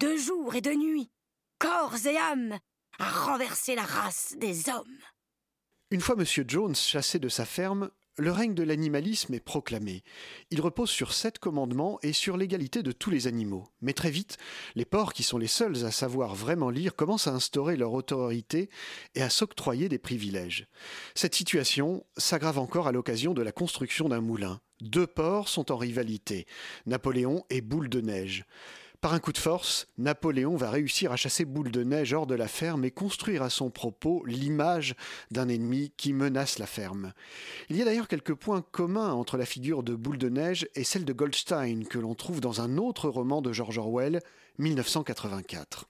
L: de jour et de nuit, corps et âme, à renverser la race des hommes.
K: Une fois M. Jones chassé de sa ferme, le règne de l'animalisme est proclamé. Il repose sur sept commandements et sur l'égalité de tous les animaux. Mais très vite, les porcs, qui sont les seuls à savoir vraiment lire, commencent à instaurer leur autorité et à s'octroyer des privilèges. Cette situation s'aggrave encore à l'occasion de la construction d'un moulin. Deux porcs sont en rivalité, Napoléon et Boule de Neige. Par un coup de force, Napoléon va réussir à chasser Boule de Neige hors de la ferme et construire à son propos l'image d'un ennemi qui menace la ferme. Il y a d'ailleurs quelques points communs entre la figure de Boule de Neige et celle de Goldstein que l'on trouve dans un autre roman de George Orwell, 1984.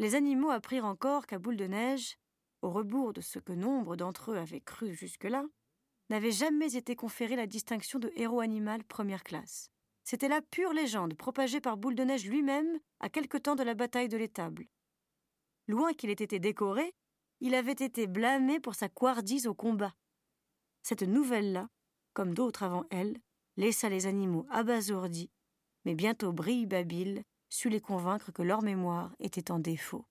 L: Les animaux apprirent encore qu'à Boule de Neige, au rebours de ce que nombre d'entre eux avaient cru jusque-là, n'avait jamais été conférée la distinction de héros animal première classe. C'était la pure légende propagée par Boule de Neige lui-même à quelque temps de la bataille de l'étable. Loin qu'il ait été décoré, il avait été blâmé pour sa couardise au combat. Cette nouvelle-là, comme d'autres avant elle, laissa les animaux abasourdis, mais bientôt Brille Babil sut les convaincre que leur mémoire était en défaut.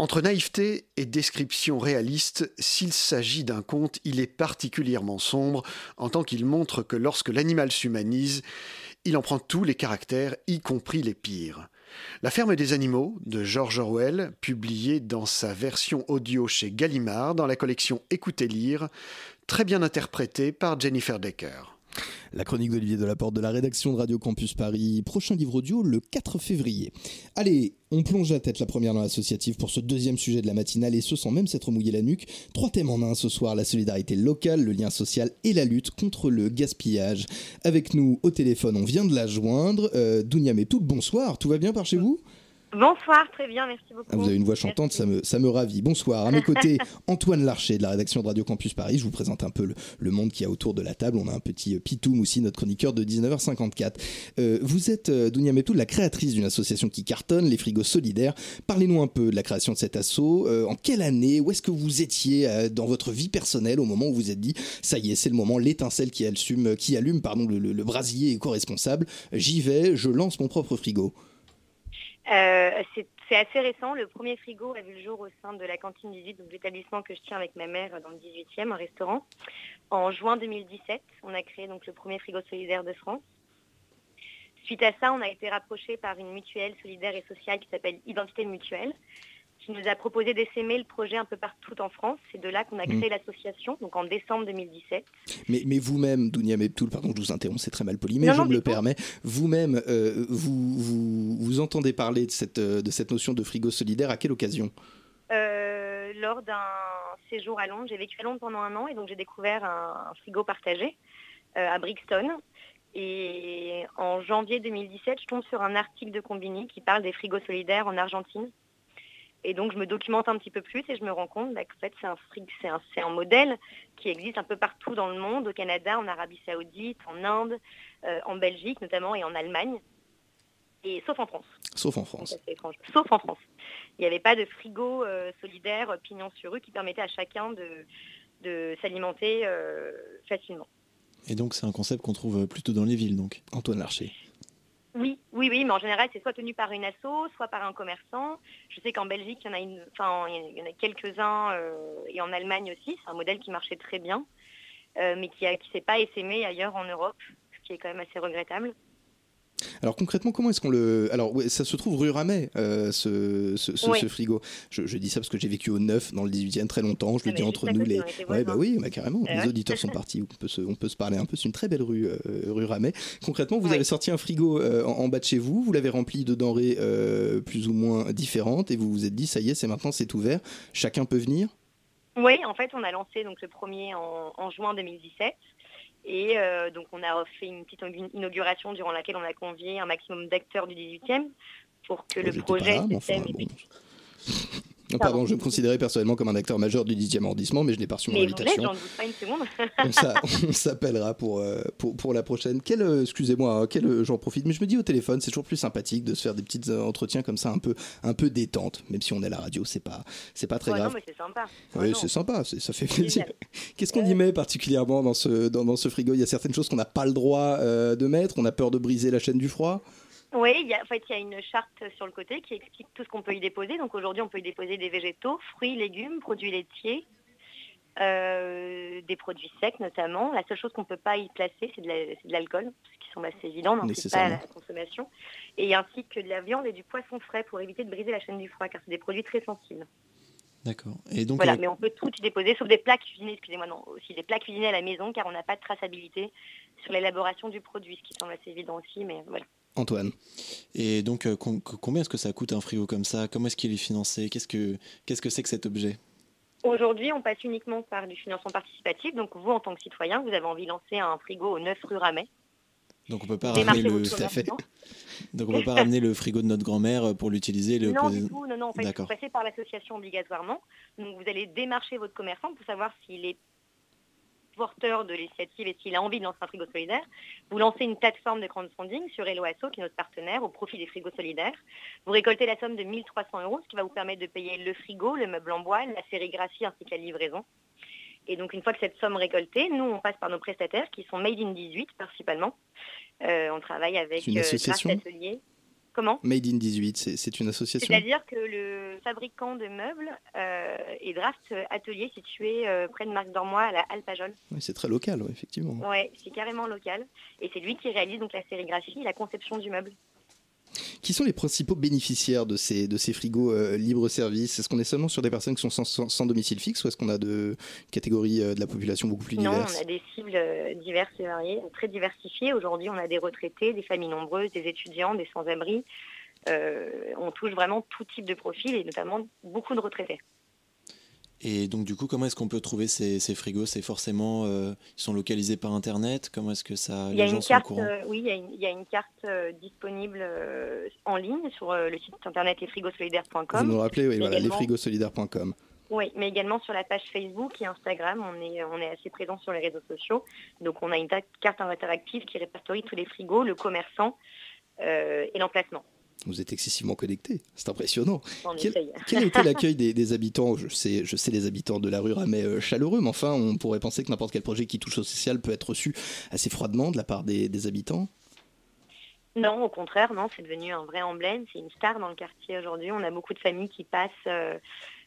K: Entre naïveté et description réaliste, s'il s'agit d'un conte, il est particulièrement sombre en tant qu'il montre que lorsque l'animal s'humanise, il en prend tous les caractères, y compris les pires. La ferme des animaux de George Orwell, publié dans sa version audio chez Gallimard dans la collection Écoutez lire, très bien interprété par Jennifer Decker.
A: La chronique d'Olivier Delaporte de la rédaction de Radio Campus Paris. Prochain livre audio le 4 février. Allez, on plonge la tête la première dans l'associative pour ce deuxième sujet de la matinale et ce sans même s'être mouillé la nuque. Trois thèmes en un ce soir, la solidarité locale, le lien social et la lutte contre le gaspillage. Avec nous au téléphone, on vient de la joindre. Euh, Dounia Metouk, bonsoir, tout va bien par chez vous?
J: Bonsoir, très bien, merci beaucoup.
A: Ah, vous avez une voix chantante, ça me, ça me ravit. Bonsoir. À mes côtés, Antoine Larcher de la rédaction de Radio Campus Paris. Je vous présente un peu le, le monde qui a autour de la table. On a un petit euh, Pitoum aussi, notre chroniqueur de 19h54. Euh, vous êtes euh, Dounia Meptou, la créatrice d'une association qui cartonne, les frigos solidaires. Parlez-nous un peu de la création de cet assaut. Euh, en quelle année Où est-ce que vous étiez dans votre vie personnelle au moment où vous vous êtes dit, ça y est, c'est le moment, l'étincelle qui allume, qui allume pardon, le, le, le brasier éco-responsable. J'y vais, je lance mon propre frigo.
J: Euh, c'est assez récent. Le premier frigo a vu le jour au sein de la cantine 18, donc l'établissement que je tiens avec ma mère dans le 18e, un restaurant. En juin 2017, on a créé donc le premier frigo solidaire de France. Suite à ça, on a été rapproché par une mutuelle solidaire et sociale qui s'appelle Identité Mutuelle, qui nous a proposé d'essaimer le projet un peu partout en France. C'est de là qu'on a créé
A: Mm.
J: l'association, donc en décembre 2017.
A: Mais, mais vous-même, Dounia Meptoul, pardon, je vous interromps, c'est très mal poli, mais
J: Non,
A: je
J: non,
A: me le
J: tout.
A: permets. Vous-même, euh, vous, vous, vous entendez parler de cette, euh, de cette notion de frigo solidaire à quelle occasion?
J: Euh, lors d'un séjour à Londres. J'ai vécu à Londres pendant un an et donc j'ai découvert un, un frigo partagé euh, à Brixton. Et en janvier 2017, je tombe sur un article de Combini qui parle des frigos solidaires en Argentine. Et donc je me documente un petit peu plus et je me rends compte bah, qu'en fait c'est un, c'est un, modèle qui existe un peu partout dans le monde, au Canada, en Arabie Saoudite, en Inde, euh, en Belgique notamment et en Allemagne. Et sauf en France.
A: Sauf en France.
J: étrange. Sauf en France. Il n'y avait pas de frigo euh, solidaire euh, pignon sur rue qui permettait à chacun de, de s'alimenter euh, facilement.
M: Et donc c'est un concept qu'on trouve plutôt dans les villes, donc.
A: Antoine Larcher.
J: Oui, oui, oui, mais en général, c'est soit tenu par une asso, soit par un commerçant. Je sais qu'en Belgique, il y en a, quelques-uns et en Allemagne aussi. C'est un modèle qui marchait très bien, euh, mais qui ne s'est pas essaimé ailleurs en Europe, ce qui est quand même assez regrettable.
A: Alors concrètement, comment est-ce qu'on le... Alors ouais, ça se trouve rue Ramet, euh, ce, ce, ce-
J: Oui.
A: ce frigo. Je, je dis ça parce que j'ai vécu au 9 dans le 18e très longtemps, je le
J: Ah,
A: dis entre nous. Les... Ouais, bah oui, bah, carrément,
J: Eh
A: les
J: ouais.
A: auditeurs sont partis, on peut, se, on peut se parler un peu, c'est une très belle rue, euh, rue Ramet. Concrètement, vous
J: Oui.
A: avez sorti un frigo euh, en, en bas de chez vous, vous l'avez rempli de denrées plus ou moins différentes et vous vous êtes dit, ça y est, c'est maintenant, c'est ouvert, chacun peut venir?
J: Oui, en fait, on a lancé donc le premier en, en juin 2017. Et euh, donc, on a fait une petite inauguration durant laquelle on a convié un maximum d'acteurs du 18e pour que le
A: J'étais
J: projet
A: là, mais
J: se
A: enfin,
J: sème.
A: bon. Non, pardon, je me considérais personnellement comme un acteur majeur du 10e arrondissement, mais je n'ai pas reçu mon invitation.
J: j'en doute pas une seconde.
A: on s'a- on s'appellera pour, euh, pour, pour la prochaine. Quel, euh, excusez-moi, hein, quel, euh, j'en profite, mais je me dis au téléphone, c'est toujours plus sympathique de se faire des petits entretiens comme ça, un peu, un peu détente, même si on est à la radio, c'est pas, c'est pas très
J: Ouais,
A: grave.
J: non, mais c'est sympa.
A: Oui, c'est sympa, ça fait plaisir. Qu'est-ce qu'on y met particulièrement dans ce, dans, dans ce frigo? Il y a certaines choses qu'on n'a pas le droit euh, de mettre, on a peur de briser la chaîne du froid.
J: Oui, il y a, en fait, il y a une charte sur le côté qui explique tout ce qu'on peut y déposer. Donc aujourd'hui, on peut y déposer des végétaux, fruits, légumes, produits laitiers, euh, des produits secs notamment. La seule chose qu'on ne peut pas y placer, c'est de la- l'alcool, ce qui semble assez évident, donc c'est pas à la consommation. Et ainsi que de la viande et du poisson frais pour éviter de briser la chaîne du froid, car c'est des produits très sensibles.
M: D'accord. Et donc,
J: voilà,
M: euh,
J: mais on peut tout y déposer, sauf des plats cuisinés, excusez-moi, non, aussi des plats cuisinés à la maison, car on n'a pas de traçabilité sur l'élaboration du produit, ce qui semble assez évident aussi, mais voilà.
A: Antoine.
M: et donc euh, com- combien est-ce que ça coûte un frigo comme ça? Comment est-ce qu'il est financé? Qu'est-ce que qu'est-ce que c'est que cet objet?
J: Aujourd'hui, on passe uniquement par du financement participatif. Donc, vous, en tant que citoyen, vous avez envie de lancer un frigo au 9 rue Ramet.
M: Donc on peut pas ramener le donc on peut pas ramener le frigo de notre grand-mère pour l'utiliser le
J: Non,
M: poser-
J: du tout, non, non. En fait, vous passez par l'association obligatoirement. Donc, vous allez démarcher votre commerçant pour savoir s'il est porteur de l'initiative et s'il a envie de lancer un frigo solidaire. Vous lancez une plateforme de crowdfunding sur Hello Asso, qui est notre partenaire, au profit des frigos solidaires. Vous récoltez la somme de 1300 euros, ce qui va vous permettre de payer le frigo, le meuble en bois, la sérigraphie ainsi que la livraison. Et donc, une fois que cette somme récoltée, nous, on passe par nos prestataires qui sont Made in 18 principalement. Euh, on travaille avec
A: une
J: euh,
A: association.
J: Comment
A: Made in 18, c'est une association
J: c'est-à-dire que le fabricant de meubles euh, est Draft Atelier situé euh, près de Marc Dormois à la Alpajol.
A: Oui, c'est très local, ouais, effectivement.
J: Ouais, c'est carrément local. Et c'est lui qui réalise donc la sérigraphie et la conception du meuble.
A: Qui sont les principaux bénéficiaires de ces, de ces frigos euh, libre-service Est-ce qu'on est seulement sur des personnes qui sont sans, sans- sans domicile fixe ou est-ce qu'on a de catégories euh, de la population beaucoup plus
J: non,
A: diverses?
J: on a des cibles euh, diverses et variées, très diversifiées. Aujourd'hui, on a des retraités, des familles nombreuses, des étudiants, des sans-abri. Euh, on touche vraiment tout type de profil et notamment beaucoup de retraités.
M: Et donc du coup, comment est-ce qu'on peut trouver ces, ces frigos? C'est forcément, euh, ils sont localisés par internet? Comment est-ce que ça,
J: Il y a
M: les gens
J: une
M: sont au courant?
J: euh, oui, il y a une, il y a une carte euh, disponible euh, en ligne sur euh, le site internet lesfrigosolidaires.com.
A: Vous nous rappelez, oui, voilà, lesfrigosolidaires.com.
J: Oui, mais également sur la page Facebook et Instagram, on est, on est assez présent sur les réseaux sociaux. Donc on a une carte interactive qui répertorie tous les frigos, le commerçant euh, et l'emplacement.
A: Vous êtes excessivement connecté, c'est impressionnant.
J: On
A: Quel, quel a été l'accueil des, des habitants? Je sais, je sais les habitants de la rue Ramet euh, chaleureux, mais enfin, on pourrait penser que n'importe quel projet qui touche au social peut être reçu assez froidement de la part des, des habitants.
J: Non, au contraire, non, c'est devenu un vrai emblème, c'est une star dans le quartier aujourd'hui. On a beaucoup de familles qui passent euh,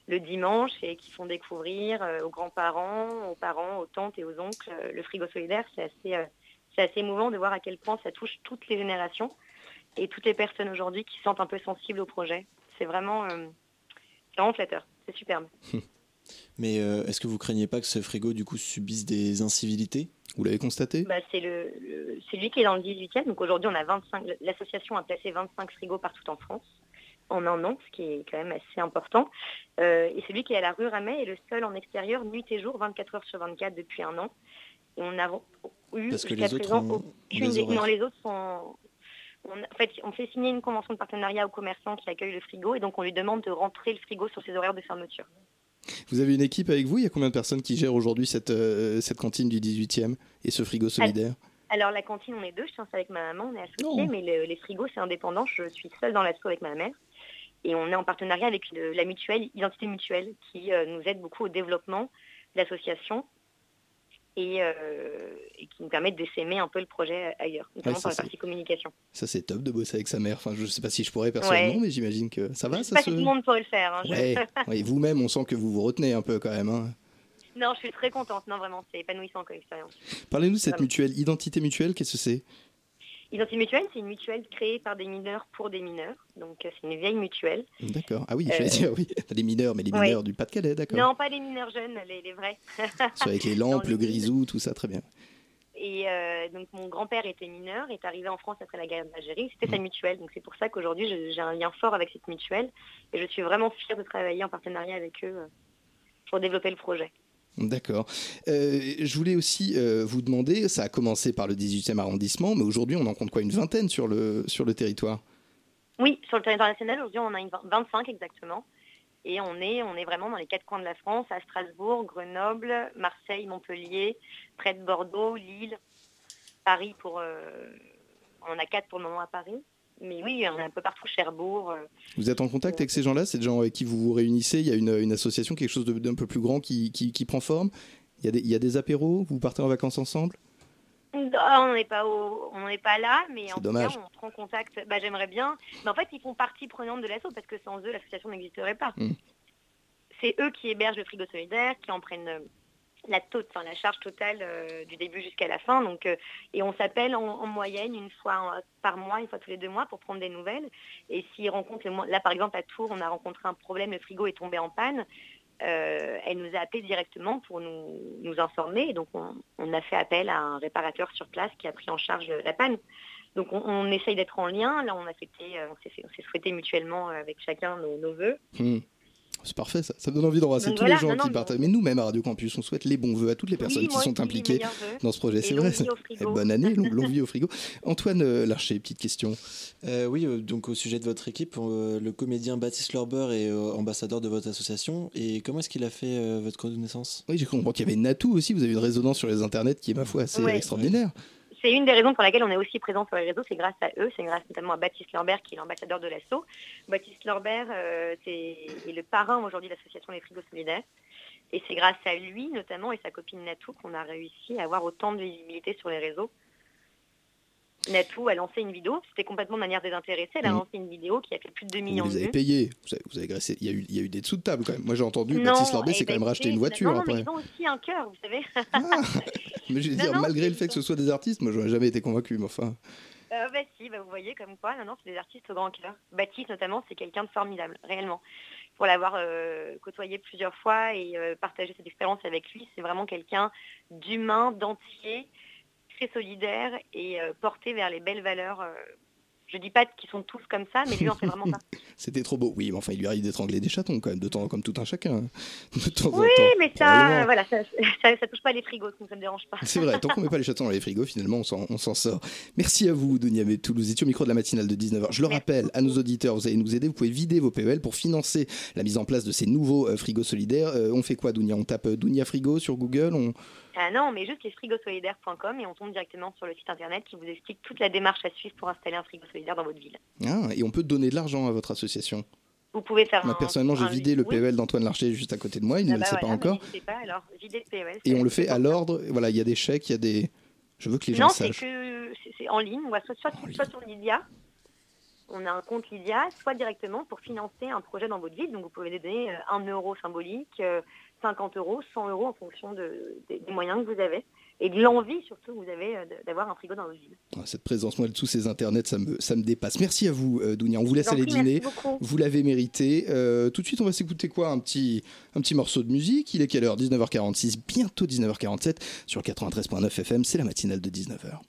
J: le dimanche et qui font découvrir euh, aux grands-parents, aux parents, aux tantes et aux oncles le frigo solidaire. C'est assez, c'est assez émouvant de voir à quel point ça touche toutes les générations et toutes les personnes aujourd'hui qui sentent un peu sensibles au projet. C'est vraiment, euh, vraiment flatteur, c'est superbe.
M: Mais euh, est-ce que vous craignez pas que ce frigo du coup subisse des incivilités?
A: Vous l'avez constaté?
J: Bah, c'est le, le- c'est lui qui est dans le 18e. Donc aujourd'hui, on a 25. L'association a placé 25 frigos partout en France en un an, ce qui est quand même assez important. Euh, et celui qui est à la rue Ramet est le seul en extérieur nuit et jour, 24 heures sur 24 depuis un an. Et on a eu
M: Parce que
J: jusqu'à
M: les autres
J: présent
M: ont-
J: aucune
M: des.
J: Non, les autres sont. On, en fait, on fait signer une convention de partenariat au commerçant qui accueille le frigo et donc on lui demande de rentrer le frigo sur ses horaires de fermeture.
A: Vous avez une équipe avec vous? Il y a combien de personnes qui gèrent aujourd'hui cette, euh, cette cantine du 18e et ce frigo solidaire?
J: Alors la cantine, on est deux, je tiens ça avec ma maman, on est associés, mais le- les frigos, c'est indépendant, je suis seule dans l'assaut avec ma mère. Et on est en partenariat avec le- la mutuelle, Identité Mutuelle, qui euh, nous aide beaucoup au développement de l'association et, euh, et qui nous permet d'essaimer un peu le projet ailleurs, notamment
A: ça,
J: sur la partie communication.
A: Ça, c'est top de bosser avec sa mère. Enfin, je sais pas si je pourrais personnellement,
J: Ouais.
A: mais j'imagine que ça va.
J: je sais
A: ça
J: pas
A: se...
J: si tout le monde pourrait le faire. hein, je-
A: Ouais, ouais, vous-même, on sent que vous vous retenez un peu quand même. hein.
J: non, je suis très contente, non vraiment, c'est épanouissant comme expérience.
A: Parlez-nous de cette
J: Vraiment.
A: mutuelle. Identité mutuelle, qu'est-ce que c'est?
J: Identité Mutuelle, c'est une mutuelle créée par des mineurs pour des mineurs, donc euh, c'est une vieille mutuelle.
A: D'accord. Ah oui,
J: Euh,
A: j'allais dire, oui. Les mineurs, mais les
J: ouais.
A: mineurs du Pas-de-Calais, d'accord.
J: Non, pas les mineurs jeunes, les, les vrais.
A: Avec les lampes, le grisou, tout ça, très bien.
J: Et euh, donc mon grand-père était mineur, est arrivé en France après la guerre d'Algérie, c'était sa
A: Mm.
J: mutuelle. Donc c'est pour ça qu'aujourd'hui j'ai un lien fort avec cette mutuelle et je suis vraiment fière de travailler en partenariat avec eux pour développer le projet.
A: D'accord. Euh, je voulais aussi euh, vous demander, ça a commencé par le 18e arrondissement, mais aujourd'hui on en compte quoi Une vingtaine sur le, sur le territoire?
J: Oui, sur le territoire national, aujourd'hui on a une vingt- 25 exactement. Et on est, on est vraiment dans les quatre coins de la France, à Strasbourg, Grenoble, Marseille, Montpellier, près de Bordeaux, Lille, Paris pour... euh, on en a quatre pour le moment à Paris. Mais oui, on est un peu partout, Cherbourg. euh,
A: Vous êtes en contact avec ces gens-là des gens avec qui vous vous réunissez? Il y a une, une association, quelque chose d'un peu plus grand qui, qui, qui prend forme? Il y, a des, il y a des apéros? Vous partez en vacances ensemble?
J: Ah, on n'est pas au- on n'est pas là, mais en tout cas, on prend contact. Bah, j'aimerais bien. Mais en fait, ils font partie prenante de l'assaut parce que sans eux, l'association n'existerait pas.
A: Mm.
J: C'est eux qui hébergent le frigo solidaire, qui en prennent euh, la, enfin, la charge totale euh, du début jusqu'à la fin. Donc, euh, et on s'appelle en, en moyenne une fois en- par mois, une fois tous les deux mois pour prendre des nouvelles. Et s'ils rencontrent là par exemple à Tours, on a rencontré un problème, le frigo est tombé en panne. Euh, elle nous a appelé directement pour nous, nous informer. Donc, on, a fait appel à un réparateur sur place qui a pris en charge la panne. Donc, on, essaye d'être en lien. Là, on a fêté, euh, on s'est souhaité mutuellement euh, avec chacun nos, vœux.
A: Hmm. C'est parfait, ça. Ça me donne envie d'embrasser tous
J: voilà,
A: les gens
J: non, non,
A: qui partagent. Mais nous-mêmes à Radio Campus, on souhaite les bons voeux à toutes les personnes qui sont impliquées dans ce projet.
J: Et
A: C'est vrai.
J: vie
A: ça.
J: au frigo.
A: Et bonne année, longue, vie au frigo. Antoine euh, Larcher, petite question.
M: Euh, oui, euh, donc au sujet de votre équipe, euh, le comédien Baptiste Lorber est euh, ambassadeur de votre association. Et comment est-ce qu'il a fait euh, votre connaissance?
A: Oui, j'ai compris qu'il y avait Natou aussi. Vous avez une résonance sur les internets qui est, ma foi, assez
J: Ouais.
A: extraordinaire.
J: C'est une des raisons pour laquelle on est aussi présent sur les réseaux, c'est grâce à eux, c'est grâce notamment à Baptiste Lorbert qui est l'ambassadeur de l'ASSO. Baptiste Lorbert euh, est le parrain aujourd'hui de l'association Les Frigos Solidaires. Et c'est grâce à lui notamment et sa copine Natou qu'on a réussi à avoir autant de visibilité sur les réseaux. Natou a lancé une vidéo, c'était complètement de manière désintéressée, elle a
A: Mhm.
J: lancé une vidéo qui a fait plus de 2 millions
A: Vous
J: de
A: avez
J: vues.
A: Vous avez, vous avez graissé. Il y, a eu, il y a eu des dessous de table quand même. Moi, j'ai entendu
J: Non,
A: Baptiste Lorbet
J: eh
A: s'est quand
J: ben,
A: même racheté une voiture
J: non, non, mais ils ont aussi un cœur, vous savez.
A: Mais je veux
J: Non,
A: dire, malgré le fait que ce soit des artistes, moi, j'aurais jamais été convaincu. Mais enfin,
J: Euh, bah si, bah, vous voyez comme quoi, non, non, c'est des artistes au grand cœur. Baptiste notamment, c'est quelqu'un de formidable, réellement. Pour l'avoir euh, côtoyé plusieurs fois et euh, partagé cette expérience avec lui, c'est vraiment quelqu'un d'humain, d'entier, très solidaire et euh, porté vers les belles valeurs euh, Je dis pas qu'ils sont tous comme ça, mais lui en fait vraiment pas.
N: C'était trop beau. Oui, mais enfin, il lui arrive d'étrangler des chatons quand même, de temps, comme tout un chacun. De temps en
J: Oui,
N: temps.
J: mais ça, voilà, ça, ça, ça touche pas les frigos, donc ça me dérange pas.
N: C'est vrai, tant qu'on met pas les chatons dans les frigos, finalement, on s'en, sort. Merci à vous, Dunia Metou. Vous étiez au micro de la matinale de 19h. Je le rappelle à nos auditeurs, vous allez nous aider. Vous pouvez vider vos PEL pour financer la mise en place de ces nouveaux euh, frigos solidaires. Euh, on fait quoi, Dunia? On tape Dunia Frigo sur Google on...
J: Ah non, mais juste les frigosolidaires.com et on tombe directement sur le site internet qui vous explique toute la démarche à suivre pour installer un frigo solidaire dans votre ville.
N: Ah, Et on peut donner de l'argent à votre association.
J: Vous pouvez faire
N: Moi,
J: un-
N: personnellement, j'ai
J: un-
N: vidé le. PEL d'Antoine Larcher juste à côté de moi. Il
J: Ah
N: ne
J: bah
N: le sait
J: voilà,
N: pas encore.
J: pas, alors, videz le PEL,
N: Et on le fait à l'ordre. Voilà, il y a des chèques, il y a des. Je veux que les gens
J: Non, c'est
N: sachent.
J: que c'est- c'est en ligne, ou soit, soit, soit sur Lydia, on a un compte Lydia, soit directement pour financer un projet dans votre ville. Donc vous pouvez donner euh, 1 euro symbolique, euh, 50 euros, 100 euros en fonction de- des, des moyens que vous avez et de l'envie surtout que vous avez euh, d'avoir un frigo dans votre ville.
N: Ah, Cette présence, moi, de tous ces internets, ça me, ça me dépasse. Merci à vous, euh, Dounia. On vous laisse aller dîner. Vous l'avez mérité. Euh, tout de suite, on va s'écouter quoi? Un petit, un petit morceau de musique. Il est quelle heure? 19h46, bientôt 19h47 sur 93.9 FM. C'est la matinale de 19h.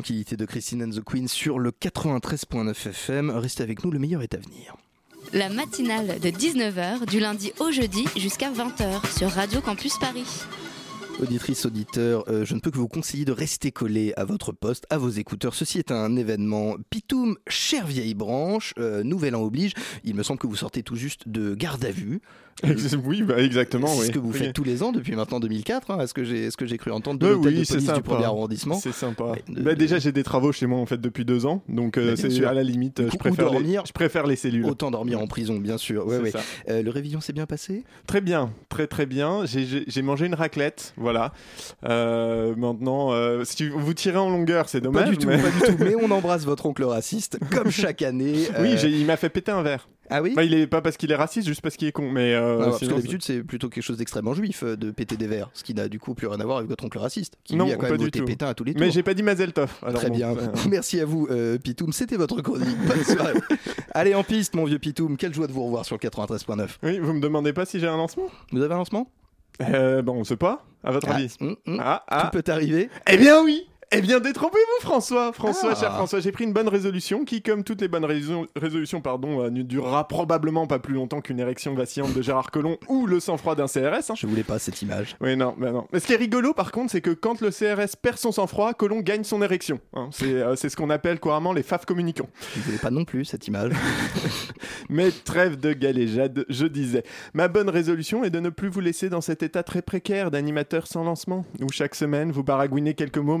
N: Intranquillité de Christine and the Queen sur le 93.9 FM. Restez avec nous, le meilleur est à venir.
B: La matinale de 19h du lundi au jeudi jusqu'à 20h sur Radio Campus Paris.
A: Auditrice, auditeur, euh, je ne peux que vous conseiller de rester collé à votre poste, à vos écouteurs. Ceci est un événement Pitoum, chère vieille branche, euh, nouvel an oblige. Il me semble que vous sortez tout juste de garde à vue.
O: oui, bah, exactement.
A: C'est
O: oui.
A: ce que vous
O: Oui.
A: faites tous les ans depuis maintenant 2004, hein, est-ce que j'ai est-ce que j'ai cru entendre de
O: Bah
A: l'hôtel
O: oui,
A: de
O: c'est
A: police du premier arrondissement
O: C'est sympa.
A: de-
O: Bah, déjà, j'ai des travaux chez moi en fait depuis deux ans, donc euh, c'est à la limite, euh,
A: coup,
O: je préfère, les,
A: dormir
O: je préfère les cellules.
A: Autant dormir en prison, bien sûr. Ouais, ouais. Euh, le réveillon s'est bien passé?
O: Très bien, très très bien. J'ai mangé une raclette, voilà. Euh, maintenant, euh, si vous tirez en longueur, c'est dommage.
A: Pas du tout,
O: mais...
A: pas du tout. Mais on embrasse votre oncle raciste, comme chaque année.
O: Oui,
A: Euh,
O: il m'a fait péter un verre.
A: Ah oui
O: Bah, il est pas parce qu'il est raciste, juste parce qu'il est con. Mais euh,
A: non, parce que d'habitude, c'est plutôt quelque chose d'extrêmement juif euh, de péter des verres, ce qui n'a du coup plus rien à voir avec votre oncle raciste, qui
O: non,
A: lui a quand même
O: tout.
A: pétain à tous les tours.
O: Mais j'ai pas dit Mazel Tov. alors
A: Très
O: bon,
A: bien. Merci à vous, euh, Pitoum. C'était votre chronique. Bonne soirée. Allez, en piste, mon vieux Pitoum. Quelle joie de vous revoir sur le 93.9.
O: Oui, vous me demandez pas si j'ai un lancement?
A: Vous avez un lancement?
O: Euh, Bon, on sait pas, à votre
A: Ah,
O: avis.
A: hum, hum.
O: Ah, ah.
A: Tout peut arriver.
O: Eh bien oui eh bien, détrompez-vous, François. François,
A: Ah.
O: cher François, j'ai pris une bonne résolution qui, comme toutes les bonnes résolu- résolutions, pardon, euh, ne durera probablement pas plus longtemps qu'une érection vacillante de Gérard Collomb ou le sang-froid d'un CRS. hein.
A: Je voulais pas cette image.
O: Oui, non, bah non. Mais ce qui est rigolo, par contre, c'est que quand le CRS perd son sang-froid, Collomb gagne son érection. hein. C'est euh, c'est ce qu'on appelle couramment les faf communicants.
A: Je voulais pas non plus cette image.
O: Mais trêve de galéjade, je disais. Ma bonne résolution est de ne plus vous laisser dans cet état très précaire d'animateur sans lancement, où chaque semaine vous baragouinez quelques mots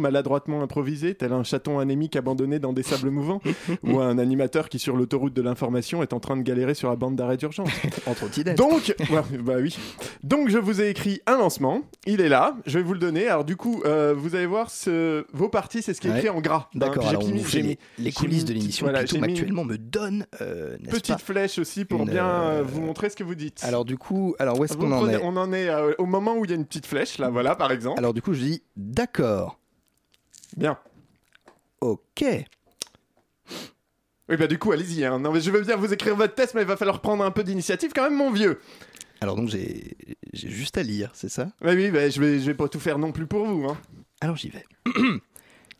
O: maladroitement improvisés, tel un chaton anémique abandonné dans des sables mouvants, ou un animateur qui sur l'autoroute de l'information est en train de galérer sur la bande d'arrêt d'urgence.
A: en trottinette.
O: Donc, bah oui. Donc je vous ai écrit un lancement, il est là, je vais vous le donner. Alors du coup, euh, vous allez voir ce... vos parties, c'est ce qui est
A: Ouais.
O: écrit en gras. hein.
A: D'accord,
O: Puis j'ai mis-
A: les, coulisses de l'émission.
O: voilà,
A: actuellement me donne, euh,
O: Petite
A: pas
O: flèche aussi pour
A: une,
O: bien euh,
A: euh,
O: vous montrer ce que vous dites.
A: Alors du coup, alors où est-ce qu'on en est
O: On en est au moment où il y a une petite flèche, là, voilà, par exemple.
A: Alors du coup, je dis d'accord.
O: Bien.
A: Ok.
O: Oui, bah du coup, allez-y. hein. Non, mais je veux bien vous écrire votre test, mais il va falloir prendre un peu d'initiative quand même, mon vieux.
A: Alors donc j'ai j'ai juste à lire, c'est ça?
O: Oui, oui, bah, je, vais, je vais pas tout faire non plus pour vous. Hein.
A: Alors j'y vais.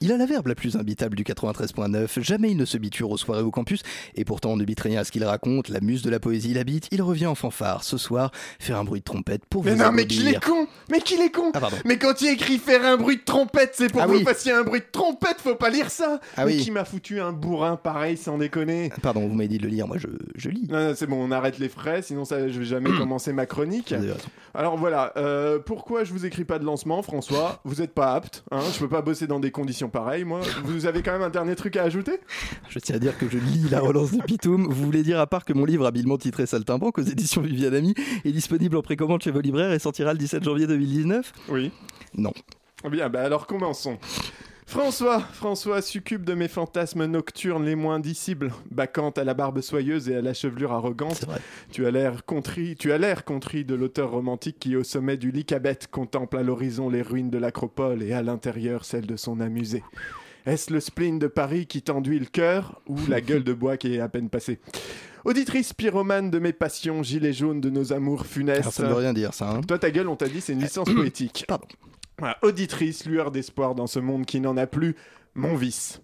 A: Il a la verbe la plus imbitable du 93.9, jamais il ne se biture aux soirées au campus, et pourtant on ne bite rien à ce qu'il raconte, la muse de la poésie l'habite, il revient en fanfare ce soir, faire un bruit de trompette pour
O: Mais
A: vous
O: non, mais qu'il est con. Mais qu'il est con.
A: Ah.
O: Mais quand il écrit faire un bruit de trompette, c'est pour
A: Ah
O: que
A: oui.
O: vous fassiez un bruit de trompette, faut pas lire ça.
A: Ah
O: Mais
A: oui.
O: qui m'a foutu un bourrin pareil, sans déconner?
A: Pardon, vous m'avez dit de le lire, moi je, je lis.
O: Non, non, c'est bon, on arrête les frais, sinon ça, je vais jamais commencer ma chronique. Alors voilà, euh, pourquoi je vous écris pas de lancement, François? Vous êtes pas apte, hein? Je peux pas bosser dans des conditions pareilles, moi. Vous avez quand même un dernier truc à ajouter?
A: Je tiens à dire que je lis la relance de Pitoum. Vous voulez dire à part que mon livre habilement titré Saltimbanque aux éditions Viviane Ami est disponible en précommande chez vos libraires et sortira le 17 janvier 2019
O: Oui.
A: Non.
O: Bien, bah alors commençons. François, François succube de mes fantasmes nocturnes les moins dissibles, bacchante à la barbe soyeuse et à la chevelure arrogante. Tu as l'air contrit, tu as l'air contrit de l'auteur romantique qui, au sommet du Lycabette, contemple à l'horizon les ruines de l'acropole et à l'intérieur celle de son amusée. Est-ce le spleen de Paris qui t'enduit le cœur ou la gueule de bois qui est à peine passée? Auditrice pyromane de mes passions, gilet jaune de nos amours funestes.
A: Alors ça ne veut rien dire ça. hein.
O: Toi, ta gueule, on t'a dit, c'est une licence poétique.
A: Pardon.
O: Auditrice, lueur d'espoir dans ce monde qui n'en a plus, mon vice.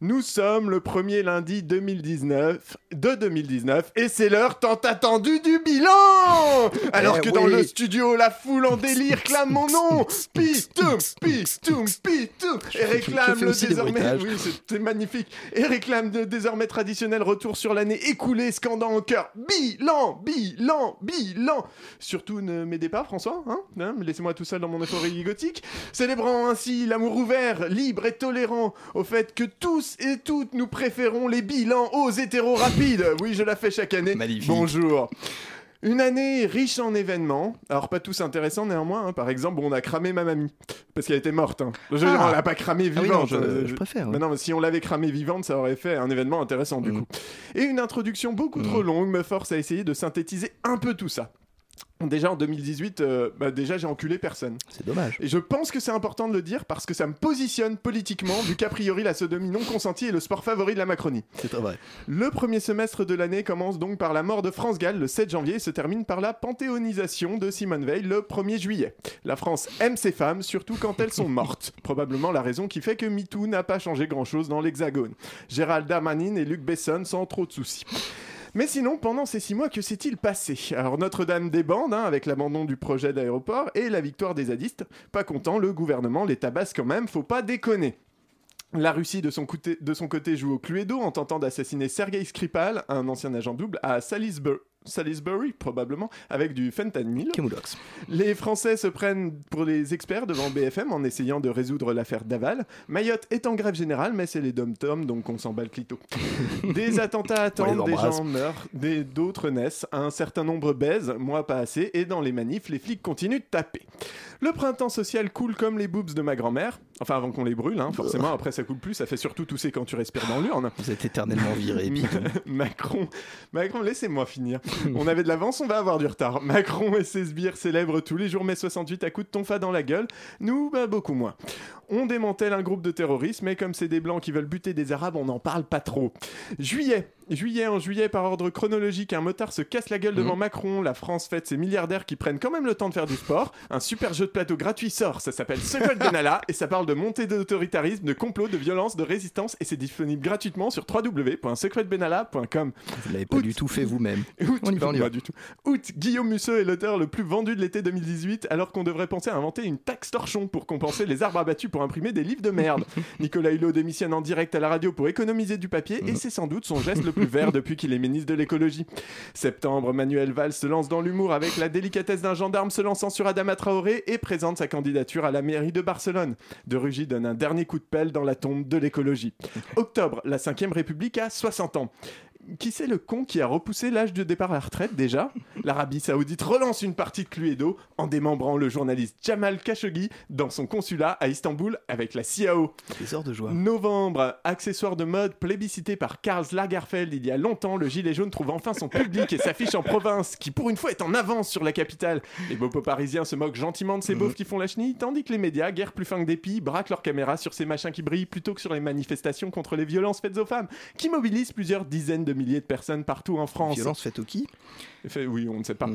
O: Nous sommes le premier lundi 2019 de 2019 et c'est l'heure tant attendue du bilan. Alors
A: Eh
O: que dans le studio, la foule en délire clame mon nom. Pitoum, pitoum, pitoum Et réclame le désormais... Oui, c'était magnifique. Et réclame le désormais traditionnel retour sur l'année écoulée, scandant en cœur. Bilan, bilan, bilan. Surtout ne m'aidez pas François, hein, Hein, Laissez-moi tout seul dans mon euphorie gothique. Célébrant ainsi l'amour ouvert, libre et tolérant au fait que tous et toutes nous préférons les bilans aux hétéros rapides. Oui, je la fais chaque année. Bonjour. Une année riche en événements, alors pas tous intéressants néanmoins. hein. Par exemple, on a cramé ma mamie parce qu'elle était morte. hein. Je
A: Ah.
O: on l'a pas cramée
A: Ah oui,
O: vivante.
A: non, je-
O: Euh,
A: je préfère,
O: Mais non, mais si on l'avait cramée vivante, ça aurait fait un événement intéressant du coup. Et une introduction beaucoup trop longue me force à essayer de synthétiser un peu tout ça. Déjà en 2018, euh, bah, déjà j'ai enculé personne.
A: C'est dommage.
O: Et je pense que c'est important de le dire parce que ça me positionne politiquement, vu qu'a priori la sodomie non consentie est le sport favori de la Macronie.
A: C'est très vrai.
O: Le premier semestre de l'année commence donc par la mort de France Gall le 7 janvier et se termine par la panthéonisation de Simone Veil le 1er juillet. La France aime ses femmes, surtout quand elles sont mortes. Probablement la raison qui fait que MeToo n'a pas changé grand-chose dans l'Hexagone. Gérald Darmanin et Luc Besson sans trop de soucis. Mais sinon, pendant ces six mois, que s'est-il passé Alors Notre-Dame débande hein, avec l'abandon du projet d'aéroport et la victoire des zadistes. Pas content, le gouvernement les tabasse quand même, faut pas déconner. La Russie, de son, côté, de son côté, joue au Cluedo en tentant d'assassiner Sergei Skripal, un ancien agent double, à Salisbury. Salisbury, probablement, avec du fentanyl. Les Français se prennent pour les experts devant BFM en essayant de résoudre l'affaire Daval. Mayotte est en grève générale, mais c'est les dom-toms, donc on s'en bat le clito. Des attentats attendent, des gens meurent, des- d'autres naissent, un certain nombre baisent, moi pas assez, et dans les manifs, les flics continuent de taper. Le printemps social coule comme les boobs de ma grand-mère. Enfin, avant qu'on les brûle, hein, forcément, après ça coule plus, ça fait surtout tousser quand tu respires dans l'urne.
A: Vous êtes éternellement viré.
O: Macron, Macron, laissez-moi finir. On avait de l'avance, on va avoir du retard. Macron et ses sbires célèbrent tous les jours mai 68 à coups de tonfa dans la gueule. Nous, bah, beaucoup moins. On démantèle un groupe de terroristes, mais comme c'est des blancs qui veulent buter des arabes, on n'en parle pas trop. Juillet. Juillet, en juillet, par ordre chronologique, un motard se casse la gueule devant Macron. La France fête ses milliardaires qui prennent quand même le temps de faire du sport. Un super jeu de plateau gratuit sort. Ça s'appelle Secret Benalla et ça parle de montée d'autoritarisme, de complot, de violence, de résistance et c'est disponible gratuitement sur www.secretbenalla.com.
A: Vous l'avez pas du tout fait vous-même.
O: Août,
A: On y va, on y va.
O: pas du tout. Août, Guillaume Musseux est l'auteur le plus vendu de l'été 2018, alors qu'on devrait penser à inventer une taxe torchon pour compenser les arbres abattus pour imprimer des livres de merde. Nicolas Hulot démissionne en direct à la radio pour économiser du papier, et c'est sans doute son geste le plus vert depuis qu'il est ministre de l'écologie. Septembre, Manuel Valls se lance dans l'humour avec la délicatesse d'un gendarme se lançant sur Adama Traoré et présente sa candidature à la mairie de Barcelone. De Rugy donne un dernier coup de pelle dans la tombe de l'écologie. Octobre, la 5ème République a 60 ans. Qui c'est le con qui a repoussé l'âge de départ à la retraite déjà? L'Arabie Saoudite relance une partie de Cluedo en démembrant le journaliste Jamal Khashoggi dans son consulat à Istanbul avec la CIAO.
A: Heures de joie.
O: Novembre, accessoire de mode plébiscité par Karl Lagerfeld il y a longtemps, le gilet jaune trouve enfin son public et s'affiche en province, qui pour une fois est en avance sur la capitale. Les bobos parisiens se moquent gentiment de ces beaufs qui font la chenille, tandis que les médias, guère plus fins que des pies, braquent leurs caméras sur ces machins qui brillent plutôt que sur les manifestations contre les violences faites aux femmes, qui mobilisent plusieurs dizaines de milliers de personnes partout en France.
A: Violence faite au qui?
O: Fait- Oui, on ne sait pas.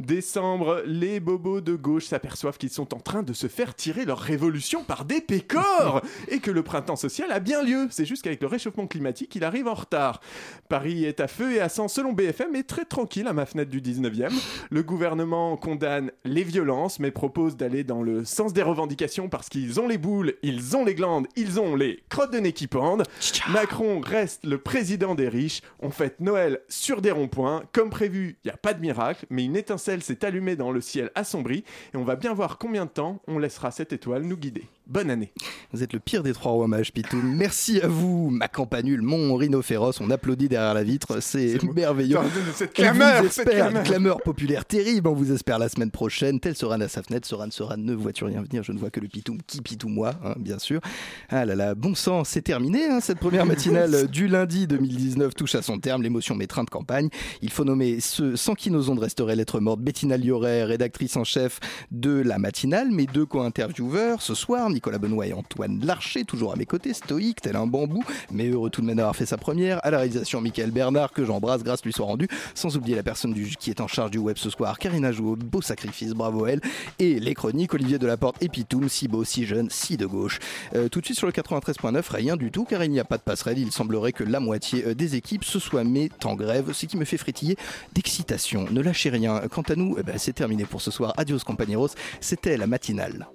O: Décembre, les bobos de gauche s'aperçoivent qu'ils sont en train de se faire tirer leur révolution par des pécores et que le printemps social a bien lieu. C'est juste qu'avec le réchauffement climatique, il arrive en retard. Paris est à feu et à sang selon BFM et très tranquille à ma fenêtre du 19e. Le gouvernement condamne les violences mais propose d'aller dans le sens des revendications parce qu'ils ont les boules, ils ont les glandes, ils ont les crottes de nez qui pendent. Macron reste le président des riches. On fête Noël sur des ronds-points. Comme prévu, il n'y a pas de miracle, mais une étincelle s'est allumée dans le ciel assombri et on va bien voir combien de temps on laissera cette étoile nous guider. Bonne année.
A: Vous êtes le pire des trois rois mages, Pitou. Merci à vous, ma campanule, mon rhino féroce. On applaudit derrière la vitre, c'est merveilleux.
O: Cette clameur,
A: vous
O: cette
A: espère,
O: clameur.
A: une clameur populaire terrible. On vous espère la semaine prochaine. Tel Soran à sa fenêtre. Soran, Soran, ne vois-tu rien venir Je ne vois que le Pitou. Qui Pitou moi, hein, bien sûr. Ah là là, bon sang, c'est terminé. hein, cette première matinale du lundi 2019 touche à son terme. L'émotion met train de campagne. Il faut nommer ceux sans qui nos ondes resteraient lettres mortes. Bettina Lioret, rédactrice en chef de la matinale. Mes deux co-intervieweurs ce soir, Nicolas Benoît et Antoine Larcher, toujours à mes côtés, stoïque, tel un bambou, mais heureux tout de même d'avoir fait sa première. À la réalisation, Michael Bernard, que j'embrasse, grâce lui soit rendue. Sans oublier la personne qui est en charge du web ce soir, Karina Jouot, beau sacrifice, bravo elle. Et les chroniques, Olivier Delaporte et si beau, si jeune, si de gauche. Euh, tout de suite sur le 93.9, rien du tout, car il n'y a pas de passerelle. Il semblerait que la moitié euh, des équipes se soient mis en grève, ce qui me fait frétiller d'excitation. Ne lâchez rien. Quant à nous, eh ben, c'est terminé pour ce soir. Adios compañeros. C'était la matinale.